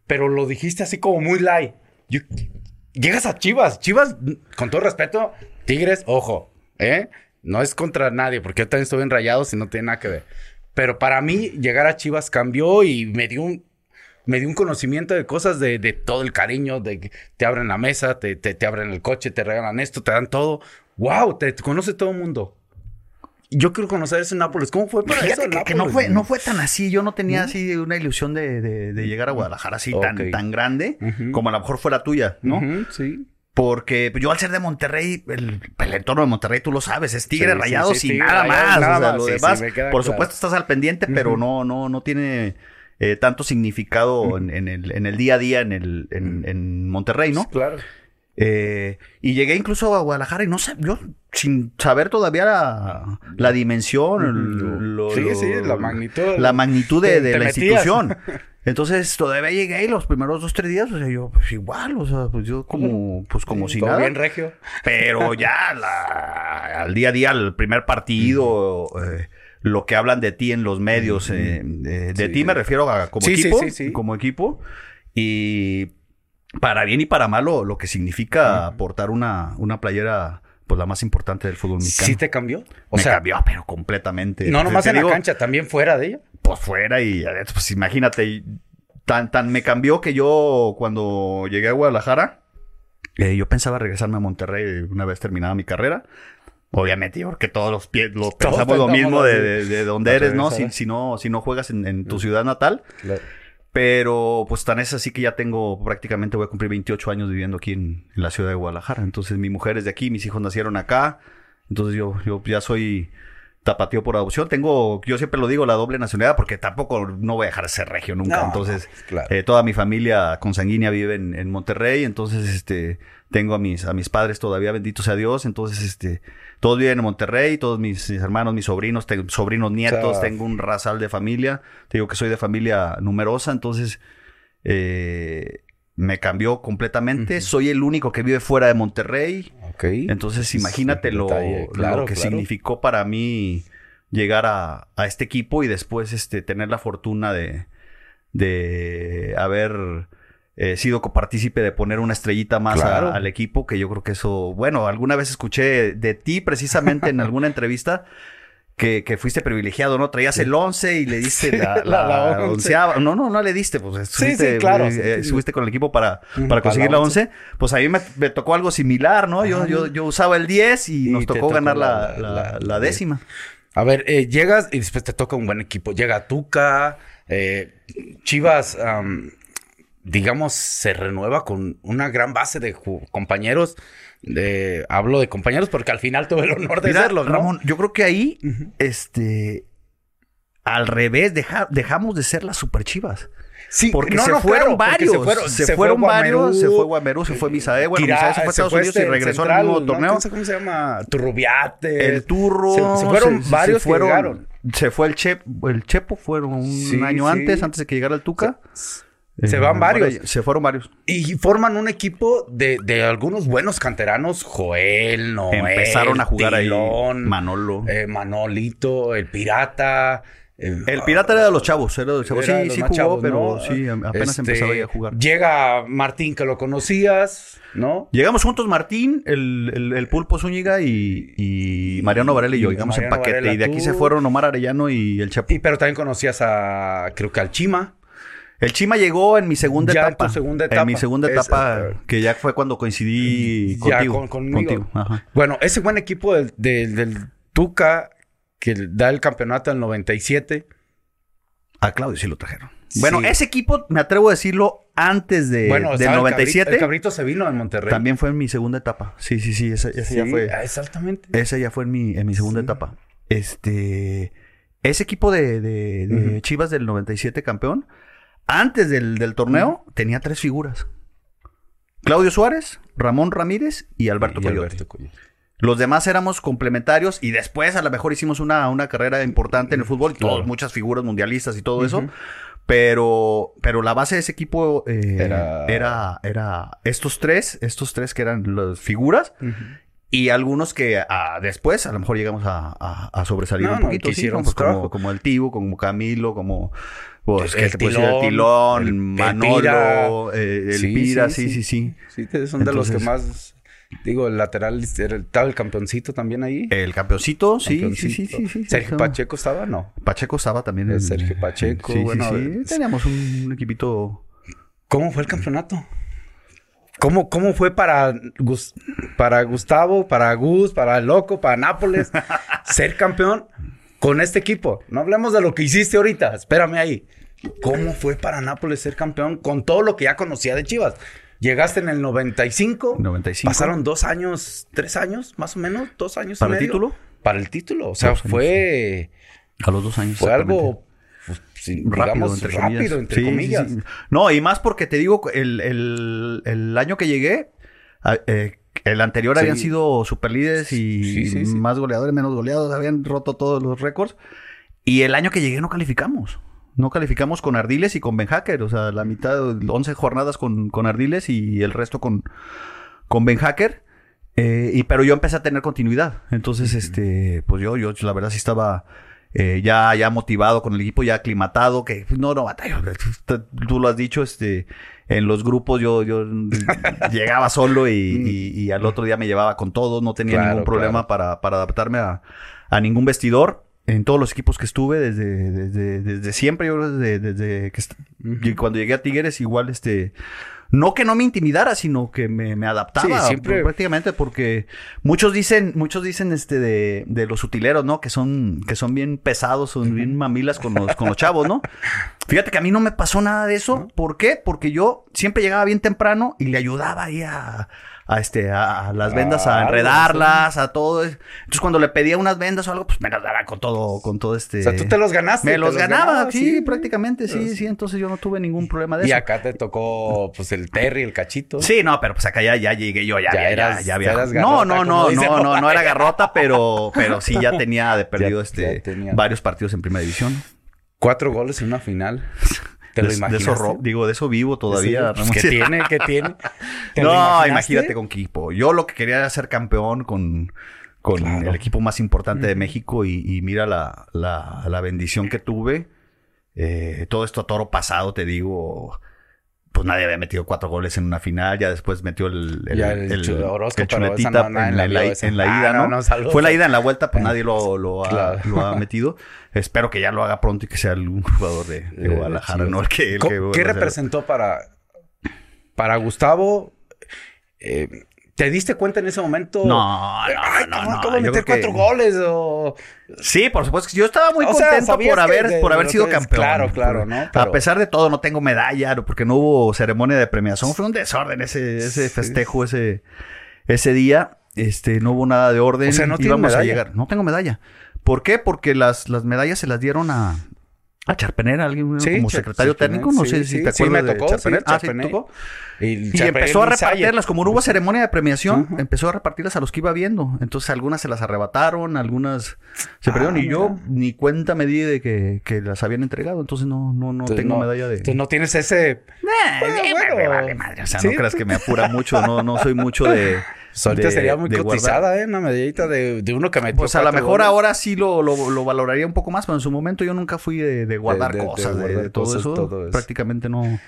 Pero lo dijiste así como muy light. Yo- llegas a Chivas, Chivas, con todo respeto, Tigres, ojo, ¿eh? No es contra nadie, porque yo también estoy en rayados y no tiene nada que ver. Pero para mí, llegar a Chivas cambió y me dio un, me dio un conocimiento de cosas de, de todo el cariño, de que te abren la mesa, te, te, te abren el coche, te regalan esto, te dan todo. ¡Wow! Te, te conoce todo el mundo. Yo quiero conocer ese Nápoles. ¿Cómo fue para Fíjate eso? que, que no fue no fue tan así yo no tenía así una ilusión de, de- de llegar a Guadalajara así tan Ok. tan grande como a lo mejor fuera tuya no sí. Porque yo al ser de Monterrey el, el entorno de Monterrey tú lo sabes es Tigre Sí, sí, Rayados sí, y Tigre, nada más nada o sea, lo demás por claro. supuesto estás al pendiente pero no no no tiene eh, tanto significado en, en el, en el día a día en el en, en Monterrey no Claro. Eh, y llegué incluso a Guadalajara y no sé, yo sin saber todavía la, la dimensión, el- lo- Sí, lo- sí, la magnitud. la magnitud de, la metías. institución. Entonces todavía llegué y los primeros dos, tres días, o sea, yo pues igual, o sea, pues yo como, pues como si Todo nada. bien regio. Pero ya la- al día a día, el primer partido, eh, lo que hablan de ti en los medios, eh, de, de Sí. ti me refiero a como Sí, sí, equipo, sí, sí. como equipo. Y para bien y para malo, lo que significa portar una, una playera, pues la más importante del fútbol mexicano. ¿Sí te cambió? O Me sea, cambió, pero completamente. No nomás en la cancha, también fuera de ella. Pues fuera y pues imagínate, tan, tan me cambió que yo cuando llegué a Guadalajara, eh, yo pensaba regresarme a Monterrey una vez terminada mi carrera. Obviamente, porque todos los pies lo pensamos lo mismo de, de, donde eres, ¿no? Si, si, ¿no? si no juegas en, tu ciudad natal. Pero pues tan es así que ya tengo prácticamente, voy a cumplir 28 años viviendo aquí en, la ciudad de Guadalajara. Entonces mi mujer es de aquí, mis hijos nacieron acá. Entonces yo, yo ya soy tapateo por adopción. Tengo, yo siempre lo digo, la doble nacionalidad porque tampoco no voy a dejar de ser regio nunca. entonces, eh, toda mi familia consanguínea vive en, en, Monterrey. Entonces, este, tengo a mis, a mis padres todavía, bendito sea Dios. Entonces, este, todos viven en Monterrey, todos mis, hermanos, mis sobrinos, tengo sobrinos nietos, tengo un rasal de familia. Te digo que soy de familia numerosa, entonces, eh, me cambió completamente. Soy el único que vive fuera de Monterrey. Entonces, imagínate lo, lo, que significó para mí llegar a, a, este equipo y después este, tener la fortuna de, de haber eh, sido copartícipe de poner una estrellita más al equipo, que yo creo que eso, bueno, alguna vez escuché de ti precisamente en alguna entrevista. Que, que, fuiste privilegiado, ¿no? Traías el 11 y le diste la, la, onceava. No, no, no le diste, pues subiste, sí, claro, eh, subiste con el equipo para, para conseguir la 11. Pues a mí me, me, tocó algo similar, ¿no? Yo, yo, yo usaba el 10 y, nos tocó, ganar la, la, décima. A ver, eh, llegas y después te toca un buen equipo. Llega Tuca, Chivas digamos, se renueva con una gran base de compañeros. De, hablo de compañeros porque al final tuve el honor de serlo, ¿no? Ramón, yo creo que ahí, este, al revés, dejamos de ser las super chivas. Sí, porque se, fueron varios, se fueron se, fueron, varios. se fue Guamerú, se fue Misae. Bueno, Misae se fue a Estados Unidos y este regresó al mismo torneo. No sé cómo se llama. Turrubiate. El Turro. Se, fueron varios que llegaron. Se fue el, Chep, el Chepo, fueron un año antes, antes de que llegara el Tuca. Se van varios. Se fueron varios. Y forman un equipo de, de algunos buenos canteranos. Joel, Noel. Empezaron a jugar ahí. Manolo. Eh, Manolito, el Pirata. Eh, el Pirata era de los chavos. Era de los chavos. sí, sí jugó, pero sí, apenas este, empezaba a jugar. Llega Martín, que lo conocías, ¿no? Llegamos juntos Martín, el, el, Pulpo Zúñiga y, y Mariano Varela y yo. Llegamos en paquete. y de aquí se fueron Omar Arellano y el Chapo. Y pero también conocías a, creo que al Chima. El Chima llegó en mi segunda ya etapa. En tu segunda etapa. En mi segunda etapa, eh, que ya fue cuando coincidí contigo. conmigo. Bueno, ese buen equipo del, del, Tuca, que da el campeonato del 97. A Claudio sí lo trajeron. Bueno, ese equipo, me atrevo a decirlo, antes de, bueno, del 97. El cabrito, se vino en Monterrey. También fue en mi segunda etapa. Sí, sí, sí. Esa, ya fue. Exactamente. Ese ya fue en mi, en mi segunda etapa. Este. Ese equipo de, de, Chivas del 97 campeón antes del, torneo, tenía tres figuras. Claudio Suárez, Ramón Ramírez y Alberto, y Los demás éramos complementarios y después a lo mejor hicimos una, una carrera importante en el fútbol, y muchas figuras mundialistas y todo eso. Pero, pero la base de ese equipo eh, era... era... estos tres, estos tres que eran las figuras. Y algunos que ah, después a lo mejor llegamos a, sobresalir un poquito. hicieron, pues, como, como, el Tibu, como Camilo, como pues, el, tilón, Manolo, el, eh, Pira, sí, sí, sí. Sí, son de los que más Digo, el lateral, ¿estaba el campeoncito también ahí? El campeoncito, sí, sí, sí, sí, ¿Sergio Pacheco estaba? No. Pacheco estaba también. El Sergio Pacheco, sí, bueno. Sí, Teníamos un equipito... ¿Cómo fue el campeonato? ¿Cómo, cómo fue para, para Gustavo, para Gus, para Loco, para Nápoles ser campeón con este equipo? No hablemos de lo que hiciste ahorita, espérame ahí. ¿Cómo fue para Nápoles ser campeón con todo lo que ya conocía de Chivas? Llegaste en el 95. 95. Pasaron dos años, tres años, más o menos, dos años. ¿Para el título? Para el título. O sea, fue. A los dos años. Fue algo pues, rápido, entre rápido, entre comillas. no, y más porque te digo, el, el, el año que llegué, eh, el anterior habían sido superlíderes y más goleadores, menos goleados, habían roto todos los récords. Y el año que llegué no calificamos. No calificamos con Ardiles y con Ben Hacker. O sea, la mitad, 11 jornadas con, con Ardiles y el resto con, con Ben Hacker. Eh, y, pero yo empecé a tener continuidad. Entonces, este, pues yo, yo la verdad sí estaba eh, ya, ya motivado con el equipo, ya aclimatado, que no, no, batalla, tú lo has dicho, este, en los grupos yo, yo llegaba solo y, y, al otro día me llevaba con todo, no tenía ningún problema para, para, adaptarme a, a, ningún vestidor. En todos los equipos que estuve, desde, desde, desde siempre, yo desde, desde que cuando llegué a Tigres, igual este no que no me intimidara, sino que me, me adaptaba siempre... prácticamente porque muchos dicen, muchos dicen este de, de, los utileros, ¿no? Que son, que son bien pesados, son bien mamilas con los, con los chavos, ¿no? Fíjate que a mí no me pasó nada de eso. ¿Por qué? Porque yo siempre llegaba bien temprano y le ayudaba ahí a, a este a, las vendas a enredarlas, a todo. Entonces cuando le pedía unas vendas o algo, pues me las daba con todo con todo este O sea, tú te los ganaste. Me los, ganaba, sí, prácticamente, sí, sí, entonces yo no tuve ningún problema de eso. Y acá te tocó pues el Terry, el cachito. Sí, no, pero pues acá ya, ya llegué yo, ya, ya, eras, ya, había. no, no, no, no, no, no era garrota, pero pero sí ya tenía de perdido este varios partidos en primera división. Cuatro goles en una final. ¿Te de, eso, digo, de eso vivo todavía. Pues, ¿Qué tiene? ¿Qué tiene? no, imagínate con equipo. Yo lo que quería era ser campeón con, con el equipo más importante de México y, mira la, la, la, bendición que tuve. Eh, todo esto a toro pasado, te digo pues nadie había metido cuatro goles en una final, ya después metió el, el, el, el, chuletita en, la, en, la, ida, ah, ¿no? Fue la ida en la vuelta, pues nadie lo, lo, ha, lo, ha, metido. Espero que ya lo haga pronto y que sea algún jugador de, Guadalajara, ¿no? El que, ¿Qué representó para, para Gustavo? Eh, ¿Te diste cuenta en ese momento? No, no, no, no. ¿Cómo meter cuatro goles? O... Sí, por supuesto. Yo estaba muy contento por haber, por haber sido campeón. Claro, claro, ¿no? A pesar de todo, no tengo medalla, porque no hubo ceremonia de premiación. Fue un desorden ese, ese festejo, ese, ese día. Este, no hubo nada de orden. O sea, no Íbamos a llegar. No tengo medalla. ¿Por qué? Porque las, las medallas se las dieron a, a Charpenera, alguien como secretario técnico, no sé si te acuerdas sí, me tocó, de ah, sí, tocó. Y, empezó a repartirlas, como no hubo ceremonia de premiación, empezó a repartirlas a los que iba viendo. Entonces algunas se las arrebataron, algunas se perdieron ah, y yo ni cuenta me di de que, que, las habían entregado. Entonces no, no, no tengo medalla de... Entonces no tienes ese... bueno, vale madre. O sea, no creas que me apura mucho, no, no soy mucho de... Ahorita sería muy cotizada, ¿eh? Una medallita de, de uno que me Pues a lo mejor ahora sí lo, lo, valoraría un poco más, pero en su momento yo nunca fui de, guardar cosas, de, todo, eso. Prácticamente no,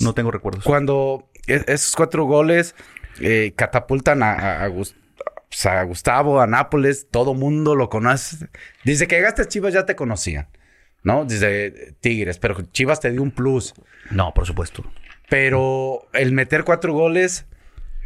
no tengo recuerdos. Cuando e, esos cuatro goles eh, catapultan a, Gustavo, a Nápoles, todo mundo lo conoce. Desde que llegaste a Chivas ya te conocían, ¿no? Desde Tigres, pero Chivas te dio un plus. No, por supuesto. Pero el meter cuatro goles,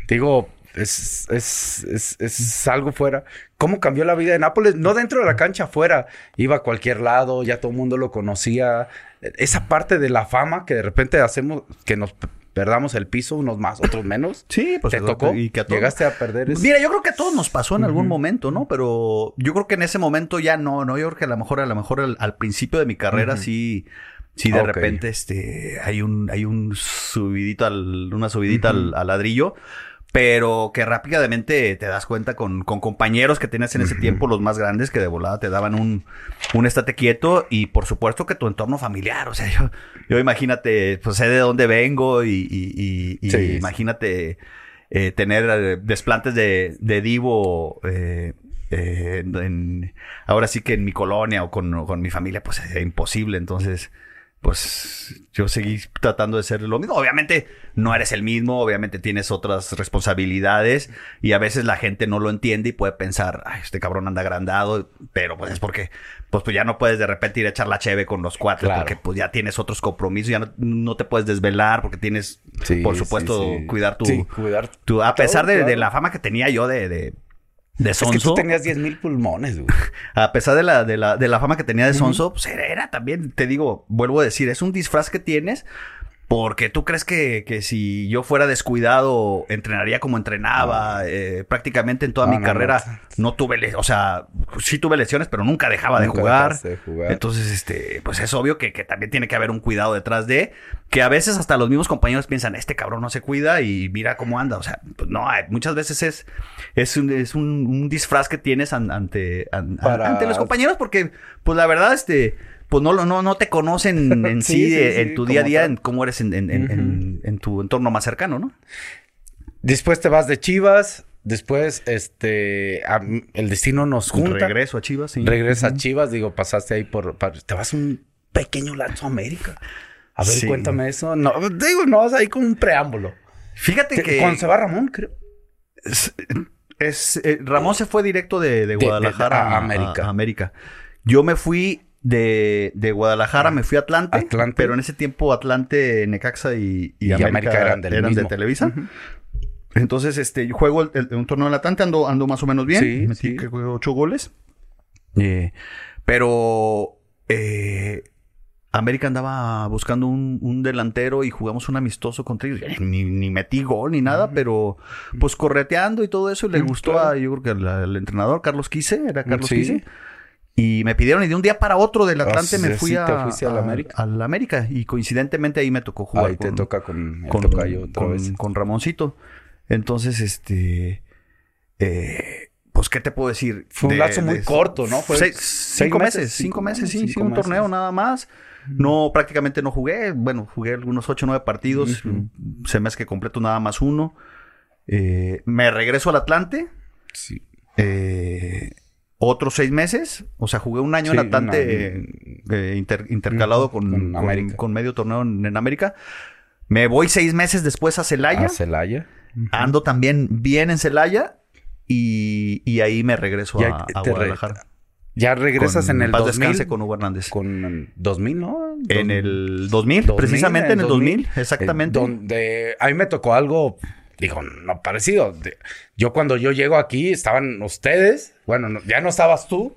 digo, es, es, es, es, algo fuera. ¿Cómo cambió la vida de Nápoles? No dentro de la cancha, fuera. Iba a cualquier lado, ya todo el mundo lo conocía. Esa parte de la fama que de repente hacemos, que nos perdamos el piso, unos más, otros menos. Sí, pues te tocó. Y que Llegaste a perder. Mira, yo creo que a todos nos pasó en algún momento, ¿no? Pero yo creo que en ese momento ya no, ¿no? Yo creo que a lo mejor, a lo mejor al, principio de mi carrera sí. Sí, de repente, este, hay un, hay un subidito al, una subidita al, ladrillo pero que rápidamente te das cuenta con, con compañeros que tenías en ese tiempo, los más grandes, que de volada te daban un, un estate quieto y por supuesto que tu entorno familiar, o sea, yo, yo imagínate, pues sé de dónde vengo y, y, y, imagínate eh, tener eh, desplantes de, de divo eh, eh, en, ahora sí que en mi colonia o con, con mi familia, pues es imposible, entonces pues yo seguí tratando de ser lo mismo. Obviamente no eres el mismo, obviamente tienes otras responsabilidades y a veces la gente no lo entiende y puede pensar, ay, este cabrón anda agrandado, pero pues es porque pues, pues ya no puedes de repente ir a echar la cheve con los cuatro porque pues ya tienes otros compromisos, ya no, te puedes desvelar porque tienes, por supuesto, cuidar tu, cuidar tu, a pesar de, la fama que tenía yo de de Sonso. Es que tú tenías 10 mil pulmones, güey. A pesar de la, de la, de la fama que tenía de Sonso, pues era, también, te digo, vuelvo a decir, es un disfraz que tienes porque tú crees que, que, si yo fuera descuidado, entrenaría como entrenaba. Eh, prácticamente en toda mi carrera no, tuve, o sea, sí tuve lesiones, pero nunca dejaba de, jugar. Entonces, este, pues es obvio que, que, también tiene que haber un cuidado detrás de, que a veces hasta los mismos compañeros piensan, este cabrón no se cuida y mira cómo anda. O sea, pues no, muchas veces es, es, un, es un, disfraz que tienes ante, ante los compañeros, porque, pues la verdad, este pues no, no, no te conocen en sí, en tu día a día, en cómo eres en, en, en, tu entorno más cercano, ¿no? Después te vas de Chivas, Después, este, a- el destino nos junta. Regreso a Chivas, sí. Regresa a Chivas, digo, pasaste ahí por, te vas un pequeño lapso a América. A ver, cuéntame eso. No, digo, no, vas ahí con un preámbulo. Fíjate Que- que... Cuando se va Ramón, creo. Es, es, eh, Ramón se fue directo de, de de- Guadalajara a a, América. a América. Yo me fui de, de Guadalajara, me fui a Atlante, Atlante. pero en ese tiempo Atlante, Necaxa y, y Y América, América eran del de. Televisa. Entonces, este, yo juego el- el- un torneo en Atlante, ando, ando más o menos bien. Sí, Metí sí. que ocho goles. Eh, pero eh, América andaba buscando un, un delantero y jugamos un amistoso contra ellos. Ni, ni metí gol ni nada, pero pues correteando y todo eso. Y le Mm, gustó a, yo creo que al, al entrenador, Carlos Quise, era Carlos Sí. Quise. Y me pidieron, y de un día para otro del Atlante Ah, me sí, fui sí, a, te fuiste al a- América. al América. Y coincidentemente ahí me tocó jugar Ahí te con- toca con el con, tocayo otra con- vez. con Ramoncito. Entonces, este. eh, pues, ¿qué te puedo decir? Fue un De- lapso muy de- corto, ¿no? Fue seis- seis cinco meses, meses, cinco meses, sí, sí, un meses. torneo nada más. No, prácticamente no jugué. Bueno, jugué algunos ocho o nueve partidos. Ujú. Se me hace que completo nada más uno. Eh, me regreso al Atlante. Sí. eh, otros seis meses. O sea, jugué un año Sí, en Atlante eh, inter- intercalado con, con con- América. con medio torneo en, en América. Me voy seis meses después a Celaya. A Celaya. Ando también bien en Celaya. Y, y ahí me regreso Ya a, a re- Guadalajara. Ya regresas Con en el paz 2000. descanse con Hugo Hernández. Con 2000, ¿no? En el 2000, 2000, precisamente en el 2000, exactamente. eh, donde a mí me tocó algo, digo, no parecido. Yo cuando yo llego aquí estaban ustedes, bueno, no- ya no estabas tú,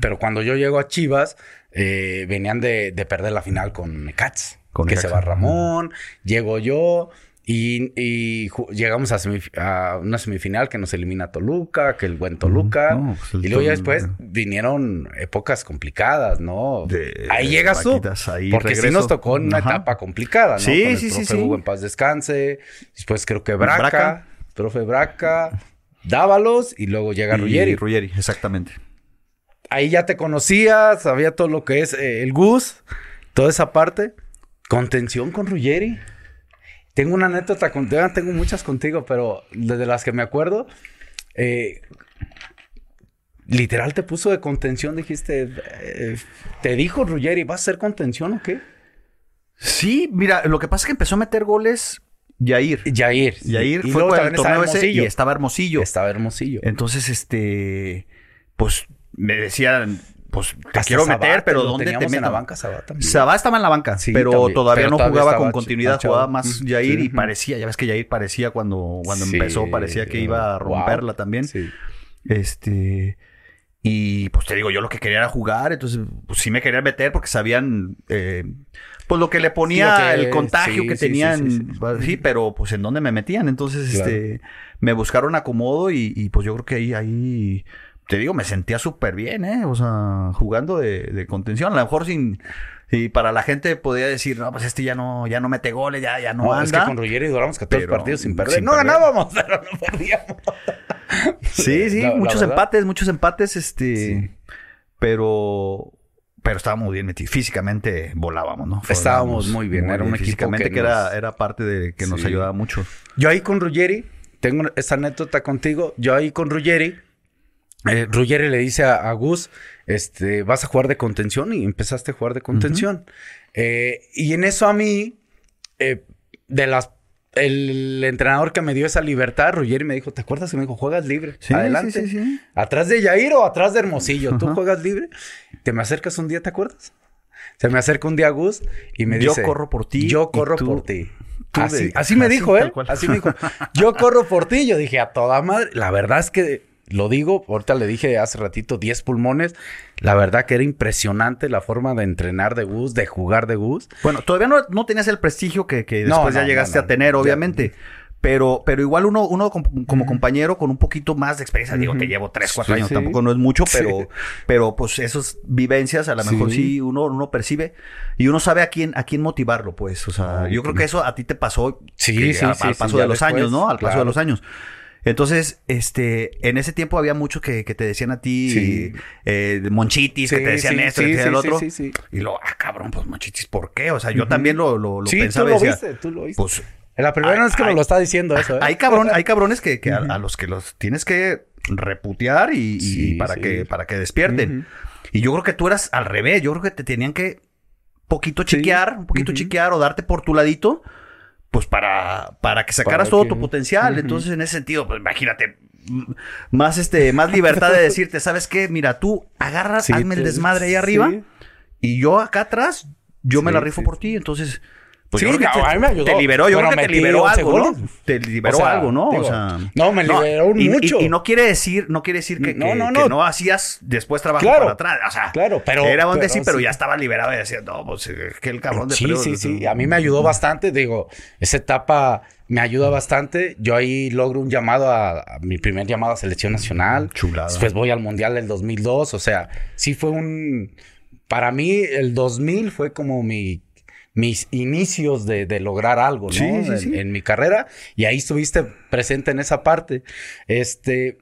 pero cuando yo llego a Chivas, eh, venían de, de perder la final con Necats. Con que Necaxa. se va Ramón, llego yo. Y, llegamos a, una semifinal que nos elimina Toluca, que el buen Toluca. No, pues el y luego ya después vinieron épocas complicadas, ¿no? De- ahí llegas tú. ahí porque sí regreso. nos tocó en una Ajá. etapa complicada, ¿no? Sí, Con el sí, sí, profe sí. Hugo en paz descanse. Después creo que Braca, Braca. profe Braca, Dávalos y luego llega Ruggeri. Ruggeri, exactamente. Ahí ya te conocías, sabía todo lo que es eh, el Gus, toda esa parte. Contención con Ruggeri. Tengo una anécdota, con, ya tengo muchas contigo, pero desde las que me acuerdo, eh, literal te puso de contención, dijiste, eh, te dijo Ruggeri, ¿vas a hacer contención o qué? Sí, mira, lo que pasa es que empezó a meter goles Yair. Yair. Yair Y fue luego el torneo ese y estaba Hermosillo. Estaba Hermosillo. Entonces, este, pues me decían, pues te Hasta quiero meter, pero ¿dónde te teníamos en la meto? banca Sabá también. Sabá estaba en la banca, Sí, pero también. todavía Pero no todavía jugaba con continuidad, jugaba más Ujú. Yair Sí, y parecía, ya ves que Yair parecía cuando, cuando Sí, empezó, parecía que iba a wow. romperla también. Sí. Este. Y pues te digo, yo lo que quería era jugar, entonces pues, sí me querían meter porque sabían eh, pues lo que le ponía Sí, lo que- el contagio sí, que sí, tenían, sí, pero pues en dónde me metían, entonces Claro. este me buscaron acomodo y, y, pues yo creo que ahí, ahí te digo, me sentía súper bien, ¿eh? O sea, jugando de, de contención, a lo mejor sin... Y para la gente podría decir, no, pues este ya no, ya no mete goles, ya, ya no, No, anda. es que con Ruggeri duramos 14 pero partidos sin perder. sin no perder. ganábamos, pero no perdíamos. Sí, sí, La- la muchos empates, muchos empates, este, Sí. pero, pero estábamos bien metidos, físicamente volábamos, ¿no? Estábamos muy bien, era un equipo físicamente que que, era, nos- era parte de que nos Sí. ayudaba mucho. Yo ahí con Ruggeri, tengo esta anécdota contigo. Yo ahí con Ruggeri, eh, Ruggeri le dice a, a Gus, este, vas a jugar de contención y empezaste a jugar de contención. Eh, y en eso a mí, eh, de las, el entrenador que me dio esa libertad, Ruggeri me dijo, ¿te acuerdas que me dijo, juegas libre? Sí, Adelante. sí, sí, sí. ¿Atrás de Yair o atrás de Hermosillo? ¿Tú juegas libre? Te me acercas un día, ¿te acuerdas? Se me acerca un día Gus y me Yo dice... corro por ti Yo corro tú- por ti. Así, de- así me así, dijo, ¿eh? Así me dijo. Yo corro por ti. Yo dije, a toda madre. La verdad es que lo digo, ahorita le dije hace ratito 10 pulmones. La verdad que era impresionante la forma de entrenar de Gus, de jugar de Gus. Bueno, todavía no, no tenías el prestigio que, que después no, ya llegaste a tener, obviamente. Pero, pero igual uno, uno como, como compañero con un poquito más de experiencia, digo, te llevo 3, 4 Sí, años, sí. tampoco no es mucho, Sí. pero, pero pues esas vivencias a lo mejor Sí. uno, uno percibe y uno sabe a quién, a quién motivarlo, pues. O sea, yo creo que eso a ti te pasó Sí, que a- al paso de los después, años, ¿no? Al paso de los años. Entonces, este, en ese tiempo había muchos que, que te decían a ti, Sí. eh, monchitis, que te decían sí, esto, que te decían el otro. Y luego, ah, cabrón, pues monchitis, ¿por qué? O sea, yo también lo, lo, lo sí, pensaba tú lo decía, viste, tú lo viste. pues La primera vez que me lo está diciendo eso, ¿eh? Hay, cabrón, hay cabrones que, que a, a los que los tienes que reputear y, para. Que, para que despierten. Y yo creo que tú eras al revés. Yo creo que te tenían que poquito Sí. chequear, un poquito chequear o darte por tu ladito, pues para, para que sacaras Para todo que- tu potencial. Entonces, en ese sentido, pues imagínate. Más este, más libertad de decirte, ¿sabes qué? Mira, tú agarras, Sí, hazme el desmadre ahí arriba. sí. Y yo acá atrás, yo me la rifo por ti. Entonces, pues Sí, yo creo que no, te, a mí me ayudó. te liberó. Yo Bueno, creo que te liberó 11 algo, ¿no? Te liberó O sea, algo, ¿no? digo, o sea, no, me liberó y- mucho. Y, no quiere decir, no quiere decir que, No, que- no, que no. no hacías después trabajo Claro. para atrás. O sea, Claro, pero- Era donde pero sí, pero sí. ya estaba liberado y decía, no, pues es que el cabrón de Sí, perdió- sí, sí. A mí me ayudó bastante. Digo, esa etapa me ayuda bastante. Yo ahí logro un llamado a, a mi primer llamado a selección nacional. Chulada. Después voy al mundial del 2002. O sea, sí fue un. Para mí, el 2000 fue como mi. Mis inicios de, de lograr algo, ¿no? Sí, sí, en, en mi carrera. Y ahí estuviste presente en esa parte. Este.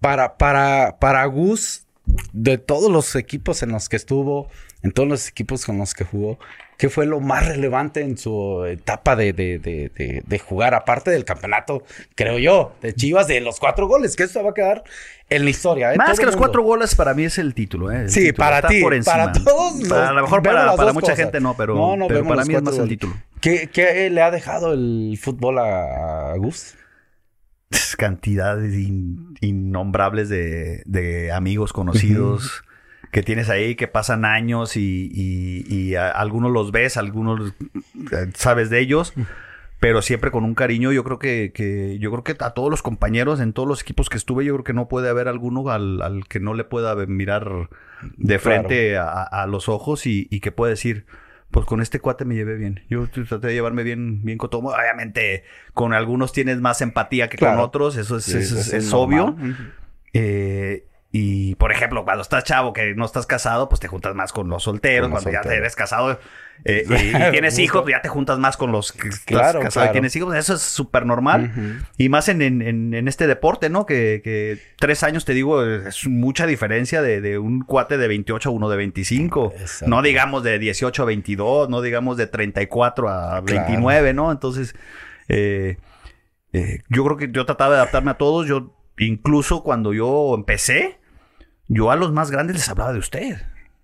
Para, para, para Gus, de todos los equipos en los que estuvo, en todos los equipos con los que jugó, ¿qué fue lo más relevante en su etapa de, de, de, jugar? Aparte del campeonato, creo yo, de Chivas, de los cuatro goles, que eso va a quedar en la historia. ¿eh? Más Todo que los cuatro goles para mí es el título, ¿eh? El Sí, título para ti, para todos. Para- a lo mejor para, mucha cosas. gente no, pero, No, no, pero para los mí es más el título. ¿Qué, qué le ha dejado el fútbol a, a Gus? Es cantidades in- innombrables de, de amigos conocidos que tienes ahí que pasan años y, y- y a- algunos los ves, algunos eh, sabes de ellos, pero siempre con un cariño. Yo creo que, que- yo creo que a todos los compañeros en todos los equipos que estuve, yo creo que no puede haber alguno al, al que no le pueda mirar de Claro. frente a, a los ojos y, y que pueda decir. Pues con este cuate me llevé bien. Yo traté de llevarme bien, bien con todo. Obviamente, con algunos tienes más empatía que con otros. Eso es, Sí, eso es es obvio. Eh, y por ejemplo, cuando estás chavo, que no estás casado, pues te juntas más con los solteros. Con los cuando ya te solteros. eres casado eh, y, y tienes hijos, pues ya te juntas más con los que estás Claro, casado y tienes hijos. Eso es súper normal. Y más en, en- este deporte, ¿no? Que, que tres años, te digo, es mucha diferencia de, de un cuate de 28 a uno de 25. Exacto. No digamos de 18 a 22, no digamos de 34 a Claro. 29, ¿no? Entonces, eh, eh, yo creo que yo trataba de adaptarme a todos. Yo, incluso cuando yo empecé, yo a los más grandes les hablaba de usted.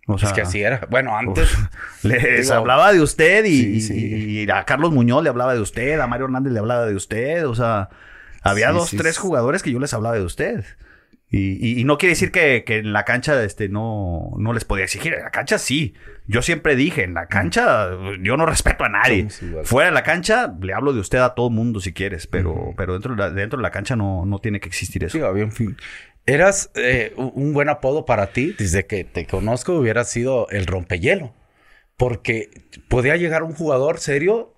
O sea, es que así era. Bueno, antes. les Digo, hablaba de usted y, sí, y- sí. y a Carlos Muñoz le hablaba de usted, a Mario Hernández le hablaba de usted, o sea, había Sí, dos, tres jugadores que yo les hablaba de usted. Y, y- y no quiere decir que, que en la cancha este, no, no les podía exigir. En la cancha sí. Yo siempre dije, en la cancha yo no respeto a nadie. Fuera de la cancha le hablo de usted a todo mundo si quieres, pero, pero dentro, de la, dentro de la cancha no, no tiene que existir eso. Sí, había un fin. Eras eh, un buen apodo para ti. Desde que te conozco hubiera sido el rompehielo. Porque podía llegar un jugador serio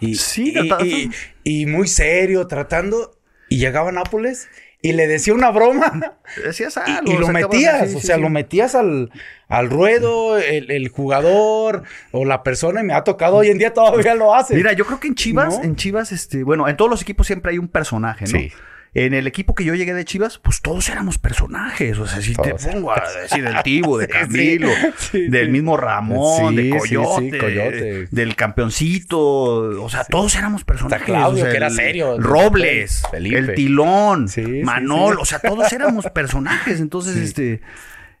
y, Sí, y, tratando- y- y muy serio tratando. Y llegaba a Nápoles y le decía una broma. Decías algo. y lo metías, o sí, sea, sí. lo metías al, al ruedo, el, el jugador o la persona, y me ha tocado hoy en día todavía lo hace. Mira, yo creo que en Chivas, ¿No? en Chivas, este, bueno, en todos los equipos siempre hay un personaje, ¿no? Sí. En el equipo que yo llegué de Chivas, pues todos éramos personajes. O sea, si te pongo a decir del Tibo, de Camilo, sí, del sí. mismo Ramón, de Coyote, Coyote. del campeoncito. O sea, todos éramos personajes. Claudio, o sea, que era serio, el Robles, Felipe. el Tilón, Manol. O sea, todos éramos personajes. Entonces, este.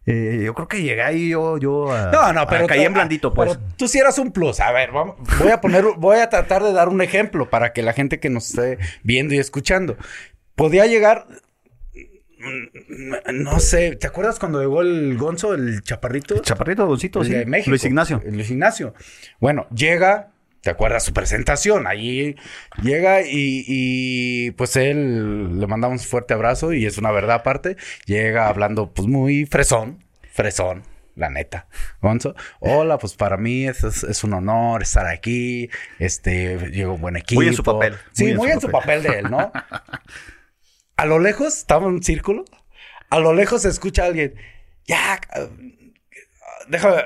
eh, yo creo que llegué ahí yo, yo a, No, no, pero caí en blandito, pues. pero tú sí eras un plus. A ver, vamos, voy a poner, voy a tratar de dar un ejemplo para que la gente que nos esté viendo y escuchando podía llegar. mm, No sé, ¿te acuerdas cuando llegó el Gonzo, el chaparrito? Chaparrito, Doncito, El sí. de México. Luis Ignacio. El Luis Ignacio. Bueno, llega, ¿te acuerdas su presentación? Allí llega y, y, pues él le mandamos un fuerte abrazo y es una verdad aparte. Llega hablando pues muy fresón, fresón. La neta, Gonzo. Hola, pues para mí es, es- es un honor estar aquí. Este, llegó un buen equipo. Muy en su papel, Sí, muy muy, en su papel de él, ¿no? A lo lejos, estaba en un círculo. A lo lejos se escucha a alguien. Ya, déjame.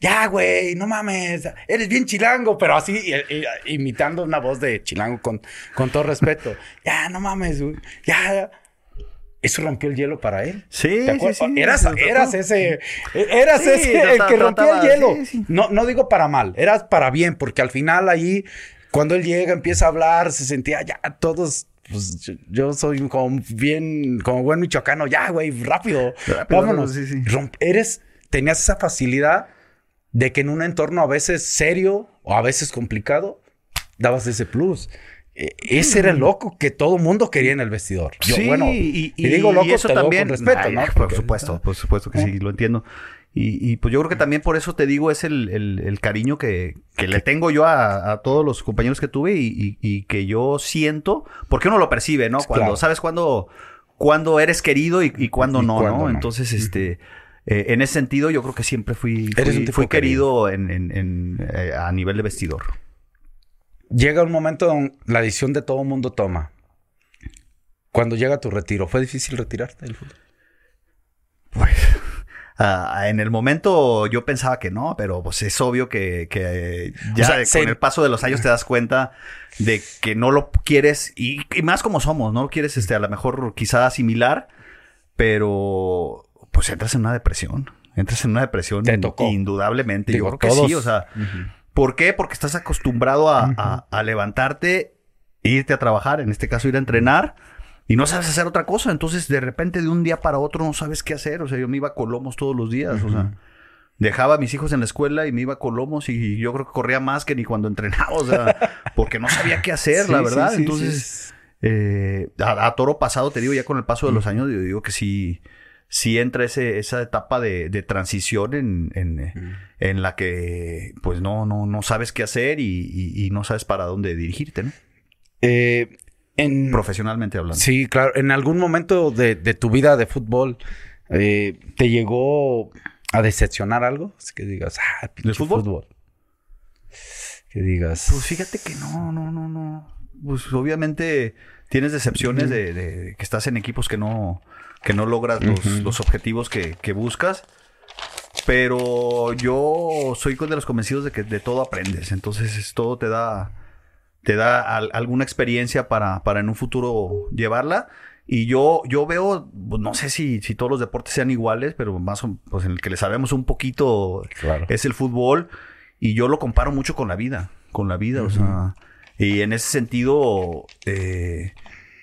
Ya, güey, no mames. Eres bien chilango, pero así, y- y- imitando una voz de chilango con, con todo respeto. Ya, no mames, güey. Ya. Eso rompió el hielo para él. Sí, ¿Te sí, sí. Eras, eras ese, eras Sí, ese el que rompía el hielo. sí, sí. No, no digo para mal, eras para bien, porque al final ahí cuando él llega, empieza a hablar, se sentía ya todos pues yo, yo, soy como bien, como buen michoacano, ya, güey, rápido, rápido vámonos. Sí, sí. eres, tenías esa facilidad de que en un entorno a veces serio o a veces complicado, dabas ese plus. E, ese era el loco que todo mundo quería en el vestidor. Yo, sí, bueno, y, digo loco, eso también, con respeto, ¿no? Por supuesto, por supuesto que sí, lo entiendo. Y, pues yo creo que también por eso te digo, es el, cariño que, le tengo yo a, todos los compañeros que tuve y, que yo siento, porque uno lo percibe, ¿no? Cuando, ¿sabes cuándo, cuando eres querido y, cuándo no, ¿no? Entonces, este, eh, en ese sentido yo creo que siempre fui, fui, querido, en, eh, a nivel de vestidor. Llega un momento donde la decisión de todo mundo toma. Cuando llega tu retiro, ¿fue difícil retirarte del fútbol? Pues Ah, en el momento yo pensaba que no, pero pues es obvio que, que ya con el paso de los años te das cuenta de que no lo quieres y, más como somos, no lo quieres este a lo mejor quizá asimilar, pero pues entras en una depresión, entras en una depresión indudablemente. yo creo que sí, o sea, ¿por qué? Porque estás acostumbrado a, a, a levantarte, irte a trabajar, en este caso ir a entrenar y no sabes hacer otra cosa. Entonces, de repente, de un día para otro, no sabes qué hacer. O sea, yo me iba a Colomos todos los días. O sea, dejaba a mis hijos en la escuela y me iba a Colomos y yo creo que corría más que ni cuando entrenaba. O sea, porque no sabía qué hacer, la verdad. Entonces, eh, a, toro pasado, te digo, ya con el paso de los años, yo digo que sí, sí entra ese, esa etapa de, transición en, en, en, la que, pues, no, no, no sabes qué hacer y, y no sabes para dónde dirigirte, ¿no? Eh, Profesionalmente hablando. Sí, claro. En algún momento de, tu vida de fútbol, eh, ¿te llegó a decepcionar algo? Es que digas, ah, ¿De fútbol? Que digas. Pues fíjate que no, no, no, no. Pues obviamente tienes decepciones de, que estás en equipos que no, que no logras los, objetivos que, que, buscas. Pero yo soy de los convencidos de que de todo aprendes. Entonces todo te da te da alguna experiencia para, para en un futuro llevarla. Y yo, yo veo, pues, no sé si, si todos los deportes sean iguales, pero más pues en el que le sabemos un poquito es el fútbol. Y yo lo comparo mucho con la vida, con la vida, o sea, y en ese sentido, eh,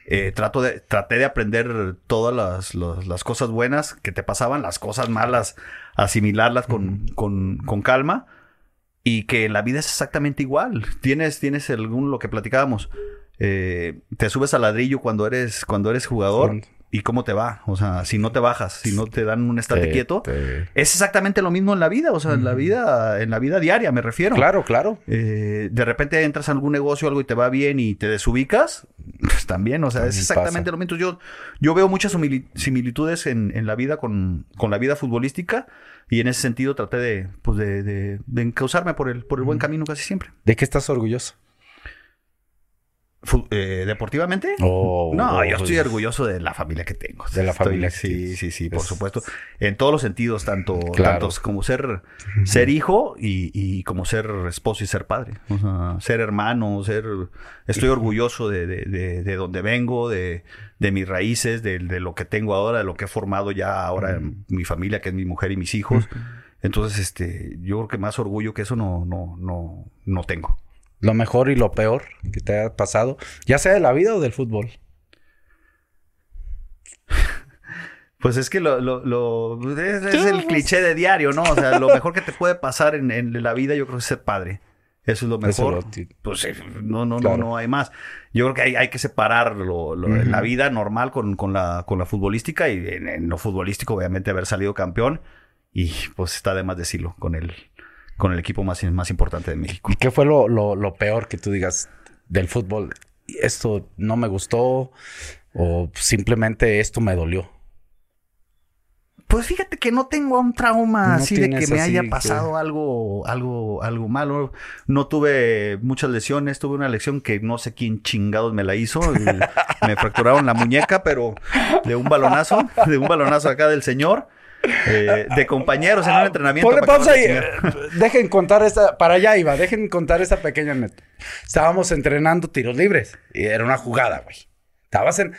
eh, trato de, traté de aprender todas las, las, cosas buenas que te pasaban, las cosas malas, asimilarlas con, con, con calma y que la vida es exactamente igual. Tienes, tienes algún, lo que platicábamos, eh, te subes al ladrillo cuando eres, cuando eres jugador. ¿Y cómo te va? O sea, si no te bajas, si no te dan un estate quieto, es exactamente lo mismo en la vida, o sea, en la vida, en la vida diaria me refiero. Claro, claro. Eh, de repente entras a algún negocio, algo y te va bien y te desubicas, pues también, o sea, es exactamente lo mismo. Yo, yo veo muchas similitudes en, en la vida con, con la vida futbolística y en ese sentido traté de, pues de, de, de encauzarme por el, por el buen camino casi siempre. ¿De qué estás orgulloso? Eh, ¿Deportivamente? Oh, no, yo estoy orgulloso de la familia que tengo. De la familia. Sí, sí, sí, por supuesto. En todos los sentidos, tanto, como ser, ser hijo y, como ser esposo y ser padre. O sea, ser hermano, ser... Estoy orgulloso de, de, de, donde vengo, de, mis raíces, de, lo que tengo ahora, de lo que he formado ya ahora en mi familia, que es mi mujer y mis hijos. Entonces, este, yo creo que más orgullo que eso no, no, no, no tengo lo mejor y lo peor que te ha pasado, ya sea de la vida o del fútbol? Pues es que lo, lo, es, el cliché de diario, ¿no? O sea, lo mejor que te puede pasar en, la vida, yo creo que es ser padre. Eso es lo mejor. pues no, no, no, no hay más. Yo creo que hay, hay que separar lo, la vida normal con, con, la, con la futbolística y en, en, lo futbolístico, obviamente, haber salido campeón. Y pues está de más decirlo con el, con el equipo más, más importante de México. ¿Y qué fue lo, lo, peor que tú digas del fútbol? Esto no me gustó o simplemente esto me dolió. Pues fíjate que no tengo un trauma así de que me haya pasado algo, algo, algo malo. No tuve muchas lesiones, tuve una lesión que no sé quién chingados me la hizo. me fracturaron la muñeca, pero de un balonazo, de un balonazo acá del señor. Eh, de compañeros en un entrenamiento. Ponle pausa ahí. Dejen contar esta. Para allá iba. Dejen contar esta pequeña neta. Estábamos entrenando tiros libres. Y era una jugada, güey. Estabas en.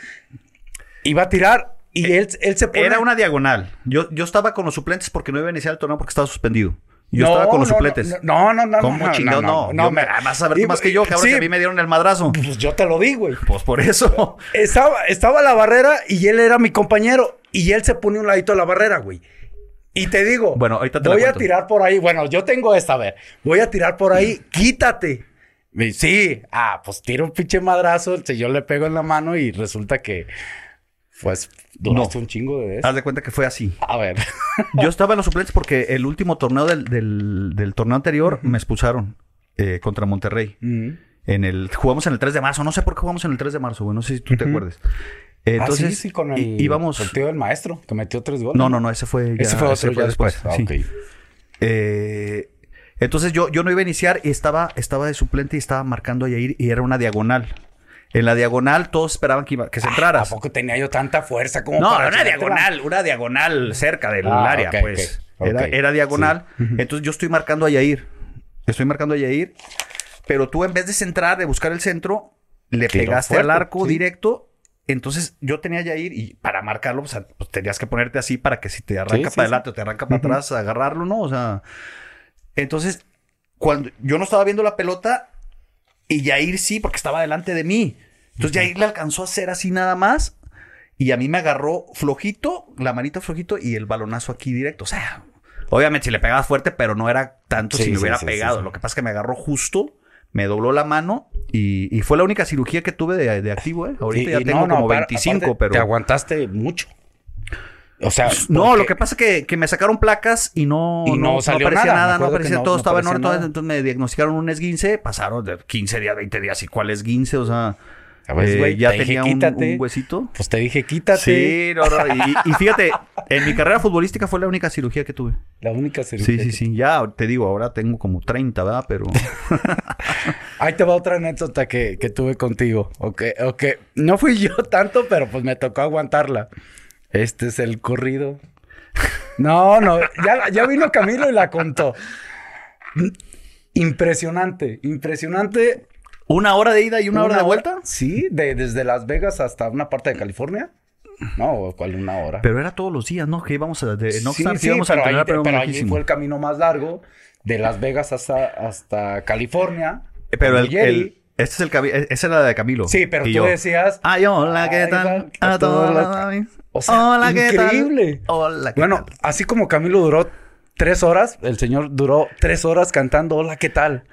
Iba a tirar y él, él se Era una diagonal. Yo, yo estaba con los suplentes porque no iba a iniciar el torneo porque estaba suspendido. Yo No, estaba con los no, suplentes. No, no, no. ¿Cómo no, chingado? No, no, me- vas a ver más que yo, cabrón, sí, que a mí me dieron el madrazo. Pues yo te lo di, güey. Pues por eso. Estaba, estaba la barrera y él era mi compañero. Y él se pone un ladito a la barrera, güey. Y te digo, Bueno, ahorita te la voy a tirar por ahí. Bueno, yo tengo esta, a ver. Voy a tirar por ahí, quítate. Y, Sí, ah, pues tiro un pinche madrazo, yo le pego en la mano y resulta que, pues, duraste No. un chingo de Haz eso. de cuenta que fue así. A ver. Yo estaba en los suplentes porque el último torneo del, del- del torneo anterior me expulsaron eh, contra Monterrey. En el, jugamos en el 3 de marzo. No sé por qué jugamos en el 3 de marzo, güey. No sé si tú te acuerdas. Eh, Ah, sí, Entonces, sí, con el, í- íbamos. el tío del maestro, que metió tres goles. No, no, no, ese fue ya- Ese fue otro ya después. Ah, sí. Eh, entonces yo, yo no iba a iniciar y estaba, estaba de suplente y estaba marcando a Yair y era una diagonal. En la diagonal todos esperaban que, iba, que se entrara. Tampoco tenía yo tanta fuerza como No, para una diagonal, una diagonal cerca del Ah, área, ok, pues. Era, diagonal. Entonces yo estoy marcando a Yair. Estoy marcando a Yair. Pero tú en vez de centrar, de buscar el centro, le pegaste fuerte, al arco sí. directo. Entonces yo tenía a Yair y para marcarlo, o sea, pues tenías que ponerte así para que si te arranca sí, para adelante o te arranca para atrás, agarrarlo, ¿no? O sea, entonces cuando yo no estaba viendo la pelota y Yair sí, porque estaba delante de mí. Entonces Yair le alcanzó a hacer así nada más y a mí me agarró flojito, la manita flojito y el balonazo aquí directo. O sea, obviamente si le pegaba fuerte, pero no era tanto Sí, si me sí, hubiera sí, pegado. sí. Lo que pasa es que me agarró justo, me dobló la mano y, y fue la única cirugía que tuve de, de activo, ¿eh? Ahorita Y- ya y tengo no, no, como para- 25, aparte, pero... Te aguantaste mucho. O sea, No, porque- lo que pasa es que, que me sacaron placas y no, Y no salió aparecía nada, no aparecía, no- todo no estaba en orden, entonces me diagnosticaron un esguince, pasaron de 15 días, 20 días, ¿y cuál esguince? O sea, A ver, eh, güey, ya te dije, tenía un, huesito. Pues te dije, quítate. Sí, no, no, y, y fíjate, en mi carrera futbolística fue la única cirugía que tuve. La única cirugía. Sí, sí, sí, ya te digo, ahora tengo como 30, ¿verdad? Pero... Ahí te va otra anécdota que, que tuve contigo. Ok, ok. No fui yo tanto, pero pues me tocó aguantarla. Este es el corrido. No, no. Ya, ya vino Camilo y la contó. Impresionante, impresionante. ¿Una hora de ida y una, hora de vuelta? Sí, de, desde Las Vegas hasta una parte de California. No, ¿cuál una hora? Pero era todos los días, ¿no? Que íbamos a... De, no sí, sí, íbamos a pero, ahí, entrenar, pero pero allí fue el camino más largo. De Las Vegas hasta, hasta California. Pero el- este es el eh, esa era la de Camilo. Sí, pero tú yo, decías... Ay, hola, ¿qué tal? a todos los- O sea, hola, ¿qué tal? increíble. Hola, ¿qué Bueno, tal? así como Camilo duró tres horas, el señor duró tres horas cantando Hola, ¿qué tal?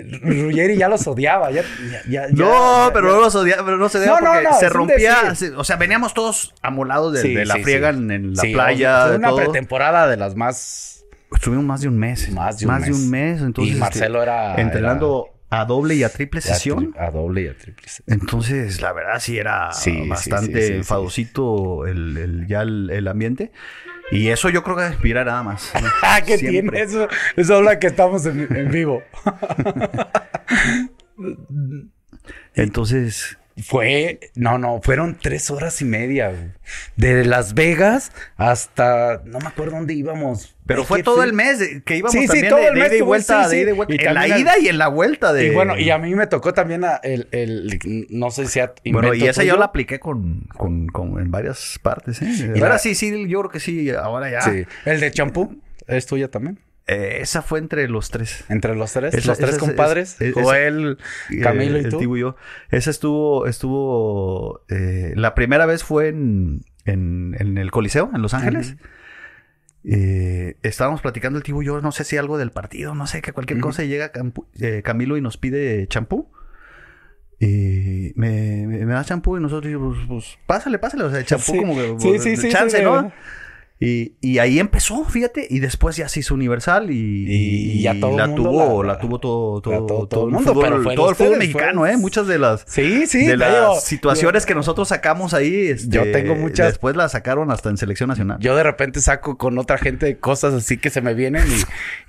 Ruggeri ya los odiaba. Ya, ya, ya- No, pero no los odiaba, pero no se odiaba No, porque no, se un rompía. se- o sea, veníamos todos amolados de, Sí, de la sí, friega sí. en, en la Sí, playa. Fue de una todo. pretemporada de las más. Estuvimos más de un mes. Más de un mes. mes. Entonces, Y Marcelo este, era- Entrenando a doble y a triple sesión. A doble y a triple. sesión. Entonces, la verdad sí era Sí, bastante sí, sí, enfadosito El, el- ya el, el ambiente. Y eso yo creo que inspira nada más. ¿no? Ah, ¿qué Siempre. tiene eso? Eso habla que estamos en, en vivo. Entonces, Fue, no, no, fueron tres horas y media, güey. De Las Vegas hasta, no me acuerdo dónde íbamos. pero ¿De fue todo el mes de- que íbamos Sí, sí, también todo de, el de mes ida y tuvo- vuelta, sí, de sí. ida y vuelta. Y en la ida y en la vuelta de. Y bueno, y a mí me tocó también a- el, el, no sé si a Bueno, y esa yo la apliqué con, con, con- en varias partes, ¿eh? Y ahora la- sí, sí, yo creo que sí, ahora ya. Sí. El de champú, ¿es tuya también? Eh, esa fue entre los tres. Entre los tres, Esa- los tres esa compadres, es- es- Joel, Camilo Eh, y el tú. Y yo. Esa estuvo, estuvo, eh, la primera vez fue en, en, en el Coliseo, en Los Ángeles. Eh, estábamos platicando el Tibu y yo, no sé si algo del partido, no sé, que cualquier cosa, y llega Campu- Camilo y nos pide champú. Y me, me, me da champú y nosotros, pues, pues, pásale, pásale, o sea, champú Sí. como que, Sí, pues, sí, sí, chance, ¿no? Y, y ahí empezó, fíjate, y después ya se hizo universal y, Y ya todo el la mundo tuvo, la- la, tuvo todo, todo, todo- todo el mundo, fútbol, pero fue todo el fútbol mexicano, fue- eh, muchas de las Sí, sí, de las digo, situaciones que nosotros sacamos ahí, este, Yo tengo muchas- después las sacaron hasta en selección nacional. Yo de repente saco con otra gente cosas así que se me vienen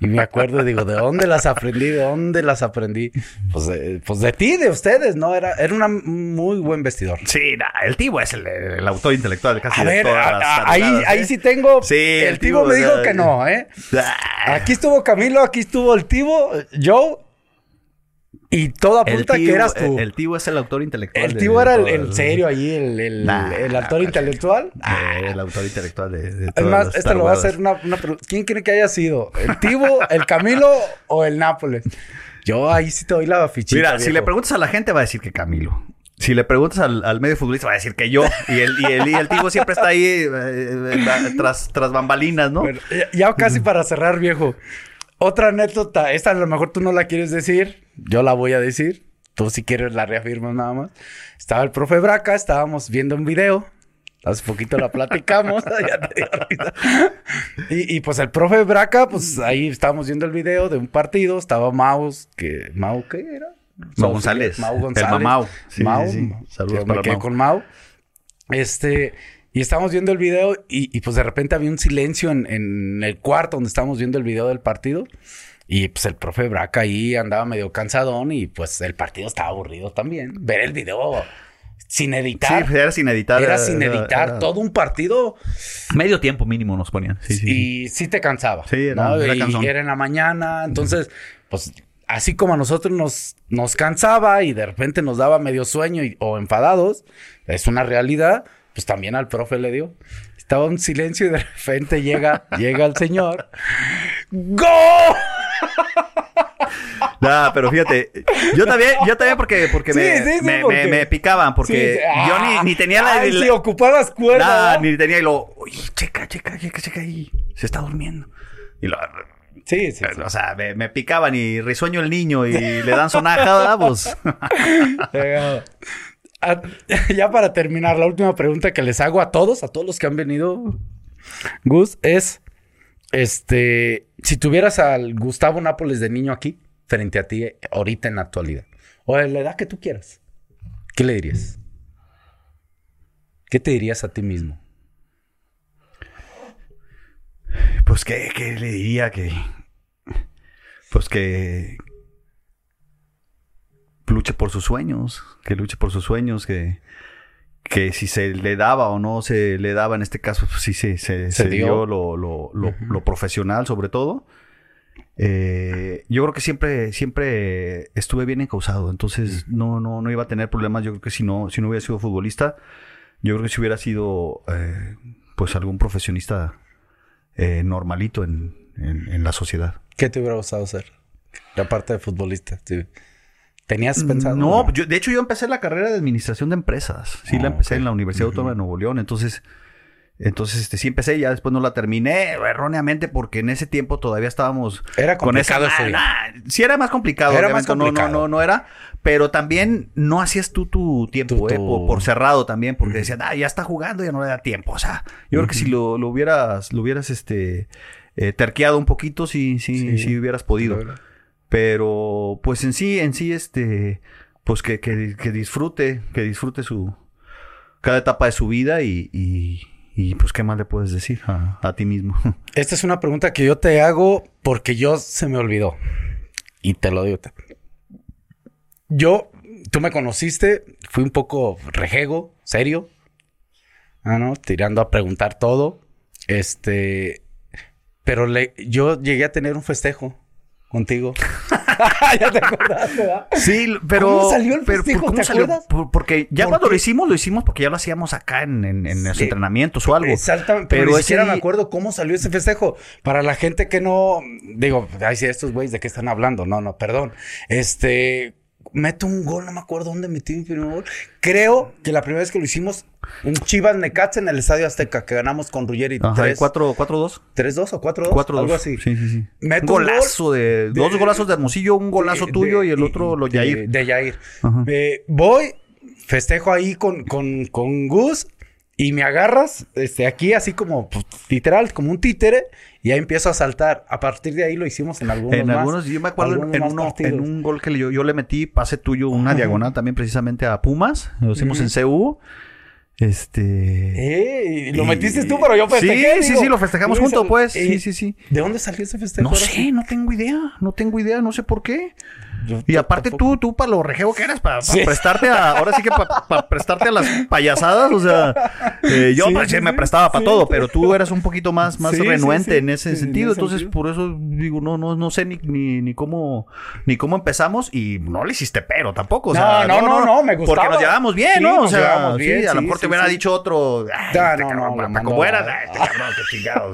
y, me acuerdo digo, ¿de dónde las aprendí? ¿De dónde las aprendí? Pues de, pues de ti, de ustedes, ¿no? Era, era una muy buen vestidor. Sí, nah, el Tibo es el, el autor intelectual casi A de ver, todas a- las a- ahí, ahí ¿eh? sí tengo. Sí, el el Tibo Tibo, me dijo que no, ¿eh? Ah, Aquí estuvo Camilo, aquí estuvo el Tibo, Joe. Y todo apunta que eras tú. El, tío es el autor intelectual. El tío era el, serio ahí, el, el, el autor intelectual. el autor intelectual de, de Además, este lo va a hacer una, una, ¿Quién cree que haya sido? ¿El Tibo, el Camilo o el Nápoles? Yo ahí sí te doy la fichita. Mira, si le preguntas a la gente, va a decir que Camilo. Si le preguntas al, medio futbolista, va a decir que yo. Y el, y el, y el Tibo siempre está ahí eh, eh, tras, tras bambalinas, ¿no? ya casi para cerrar, viejo. Otra anécdota, esta a lo mejor tú no la quieres decir, yo la voy a decir. Tú si quieres la reafirmas nada más. Estaba el profe Braca, estábamos viendo un video. Hace poquito la platicamos. y, y, pues el profe Braca, pues ahí estábamos viendo el video de un partido. Estaba Maus, que... ¿Mau qué era? Mau González. Mau González. El Mamau. Mau. Saludos para me quedé con Mau. Este... Y estábamos viendo el video y, pues de repente había un silencio en, el cuarto donde estábamos viendo el video del partido. Y pues el profe Braca ahí andaba medio cansadón y pues el partido estaba aburrido también. Ver el video sin editar. Sí, era sin editar. Era, sin editar. Todo un partido. Medio tiempo mínimo nos ponían. Sí, sí, y sí te cansaba. Sí, era, y era en la mañana. Entonces, pues así como a nosotros nos, nos cansaba y de repente nos daba medio sueño o enfadados, es una realidad pues también al profe le dio. Estaba un silencio y de repente llega, llega el señor. ¡Go! No, pero fíjate, yo también, yo también porque, porque, me, me, picaban, porque yo ni, ni tenía la... Ay, si ocupabas cuerda. ni tenía y lo, oye, checa, checa, checa, checa ahí, se está durmiendo. Y lo... Sí, sí, O sea, me, picaban y risueño el niño y le dan sonaja, pues. ya para terminar, la última pregunta que les hago a todos, a todos los que han venido, Gus, es, este, si tuvieras al Gustavo Nápoles de niño aquí, frente a ti, ahorita en la actualidad, o a la edad que tú quieras, ¿qué le dirías? ¿Qué te dirías a ti mismo? Pues que, que le diría que, pues que, luche por sus sueños, que luche por sus sueños, que, que si se le daba o no se le daba, en este caso, pues sí se, se, dio, lo, lo, lo, profesional sobre todo. Eh, yo creo que siempre, siempre estuve bien encausado, entonces no, no, no iba a tener problemas. Yo creo que si no, si no hubiera sido futbolista, yo creo que si hubiera sido eh, pues algún profesionista eh, normalito en, en, la sociedad. ¿Qué te hubiera gustado ser? Aparte de futbolista. ¿Tenías pensado? No, de hecho yo empecé la carrera de administración de empresas. Sí, la ah, empecé en la Universidad Autónoma de Nuevo León. Entonces, entonces este, sí empecé, ya después no la terminé erróneamente porque en ese tiempo todavía estábamos era complicado con esa, sí era más complicado, era más complicado. No, no, no, era, pero también no hacías tú tu tiempo, eh, por, cerrado también, porque decían, ah, ya está jugando, ya no le da tiempo. O sea, yo creo que si lo, lo, hubieras, lo hubieras este eh, terqueado un poquito, sí, sí, sí, hubieras podido. Pero, pues en sí, en sí, este, pues que, que, disfrute, que disfrute su, cada etapa de su vida y, y, pues qué más le puedes decir a, ti mismo. Esta es una pregunta que yo te hago porque yo se me olvidó. Y te lo digo. Yo, tú me conociste, fui un poco rejego, serio. Ah, ¿no? Tirando a preguntar todo. Este, pero le, yo llegué a tener un festejo contigo. ya te acordaste, ¿verdad? Sí, pero. ¿Cómo salió el festejo? ¿Cómo ¿Te salió? acuerdas? porque ya cuando lo hicimos, lo hicimos porque ya lo hacíamos acá en, en, los entrenamientos o algo. Exactamente. Pero, ni siquiera me acuerdo cómo salió ese festejo. Para la gente que no. Digo, ay, sí, estos güeyes de qué están hablando. No, no, perdón. Este meto un gol, no me acuerdo dónde metí mi primer gol. Creo que la primera vez que lo hicimos, un Chivas Necatz en el Estadio Azteca, que ganamos con Ruggeri. Ajá, 4-2. ¿3-2 o 4-2? 4-2. Algo así. Sí, sí, sí. Meto un golazo de, Dos golazos de Hermosillo, un golazo tuyo y el otro lo Yair. De, Yair. Eh, voy, festejo ahí con, con, con Gus y me agarras este, aquí así como pues, literal, como un títere, y ahí empiezo a saltar. A partir de ahí lo hicimos en algunos. En algunos, yo me acuerdo en, uno, en un gol que yo, yo le metí, pase tuyo, una diagonal también precisamente a Pumas. Lo hicimos en CU. Este. Eh, lo metiste tú, pero yo festejé. Sí, sí, sí, lo festejamos juntos, pues. Sí, sí, sí. ¿De dónde salió ese festejo? No sé, no tengo idea. No tengo idea, no sé por qué. Y aparte tú, tú para lo rejeo que eras, para prestarte a, ahora sí que para prestarte a las payasadas, o sea, eh, yo pues, me prestaba para todo, pero tú eras un poquito más, más renuente en ese sentido, entonces por eso digo, no, no, no sé ni, ni, cómo, ni cómo empezamos y no le hiciste pero tampoco, o sea, no, no, no, me gustaba. Porque nos llevamos bien, ¿no? O sea, sí, a lo mejor te hubiera dicho otro, ya, no, no, como eras, este cabrón, qué chingado.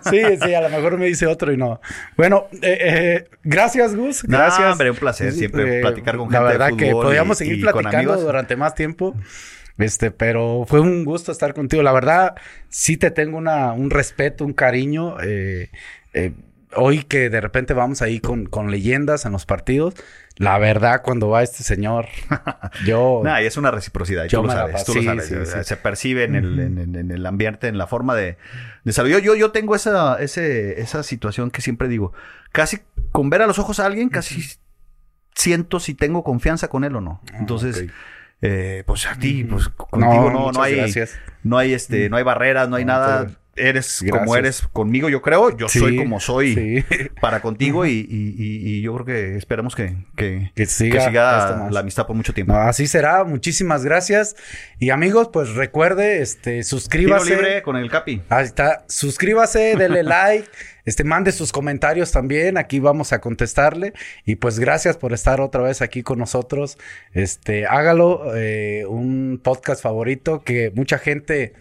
sí, sí, a lo mejor me dice otro y no. Bueno, eh, eh, gracias, Gus, gracias. No, hombre, un placer siempre eh, platicar con gente La verdad de que podíamos seguir platicando durante más tiempo. Este, pero fue un gusto estar contigo. La verdad, sí te tengo una, un respeto, un cariño. Eh, eh, hoy que de repente vamos ahí con, con leyendas en los partidos, la verdad, cuando va este señor, yo. Nah, y es una reciprocidad. Yo tú lo sabes. Tú lo sabes. Se percibe en el, en, el, ambiente, en la forma de, de saber. Yo, yo, yo tengo esa, ese, esa situación que siempre digo. Casi con ver a los ojos a alguien, casi siento si tengo confianza con él o no. Ah, Entonces. Eh, pues a ti, pues contigo no, no, hay, no hay este, no hay barreras, no hay nada eres como eres conmigo, yo creo. Yo soy como soy para contigo y, yo creo que esperamos que, que, siga, la amistad por mucho tiempo. así será. Muchísimas gracias. Y amigos, pues recuerde, este, suscríbase. Tiro libre con el Capi. Ahí está. Suscríbase, denle like. Este, mande sus comentarios también, aquí vamos a contestarle. Y pues gracias por estar otra vez aquí con nosotros. Este, hágalo, eh, un podcast favorito que mucha gente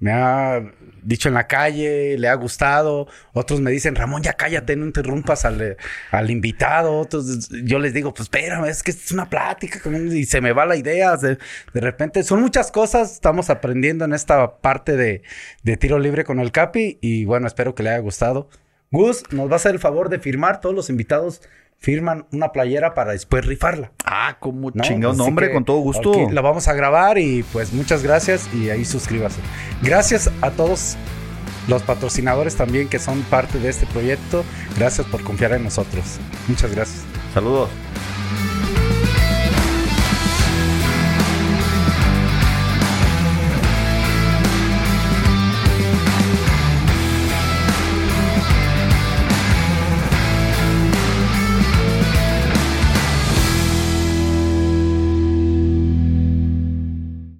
me ha dicho en la calle, le ha gustado. Otros me dicen, Ramón, ya cállate, no interrumpas al, al invitado. Otros, yo les digo, pues espérame, es que es una plática y se me va la idea. De, de repente, son muchas cosas. Estamos aprendiendo en esta parte de, de tiro libre con el Capi y bueno, espero que le haya gustado. Gus, nos va a hacer el favor de firmar todos los invitados firman una playera para después rifarla. Ah, como chingado nombre, con todo gusto. la vamos a grabar y pues muchas gracias y ahí suscríbase. Gracias a todos los patrocinadores también que son parte de este proyecto. Gracias por confiar en nosotros. Muchas gracias. Saludos.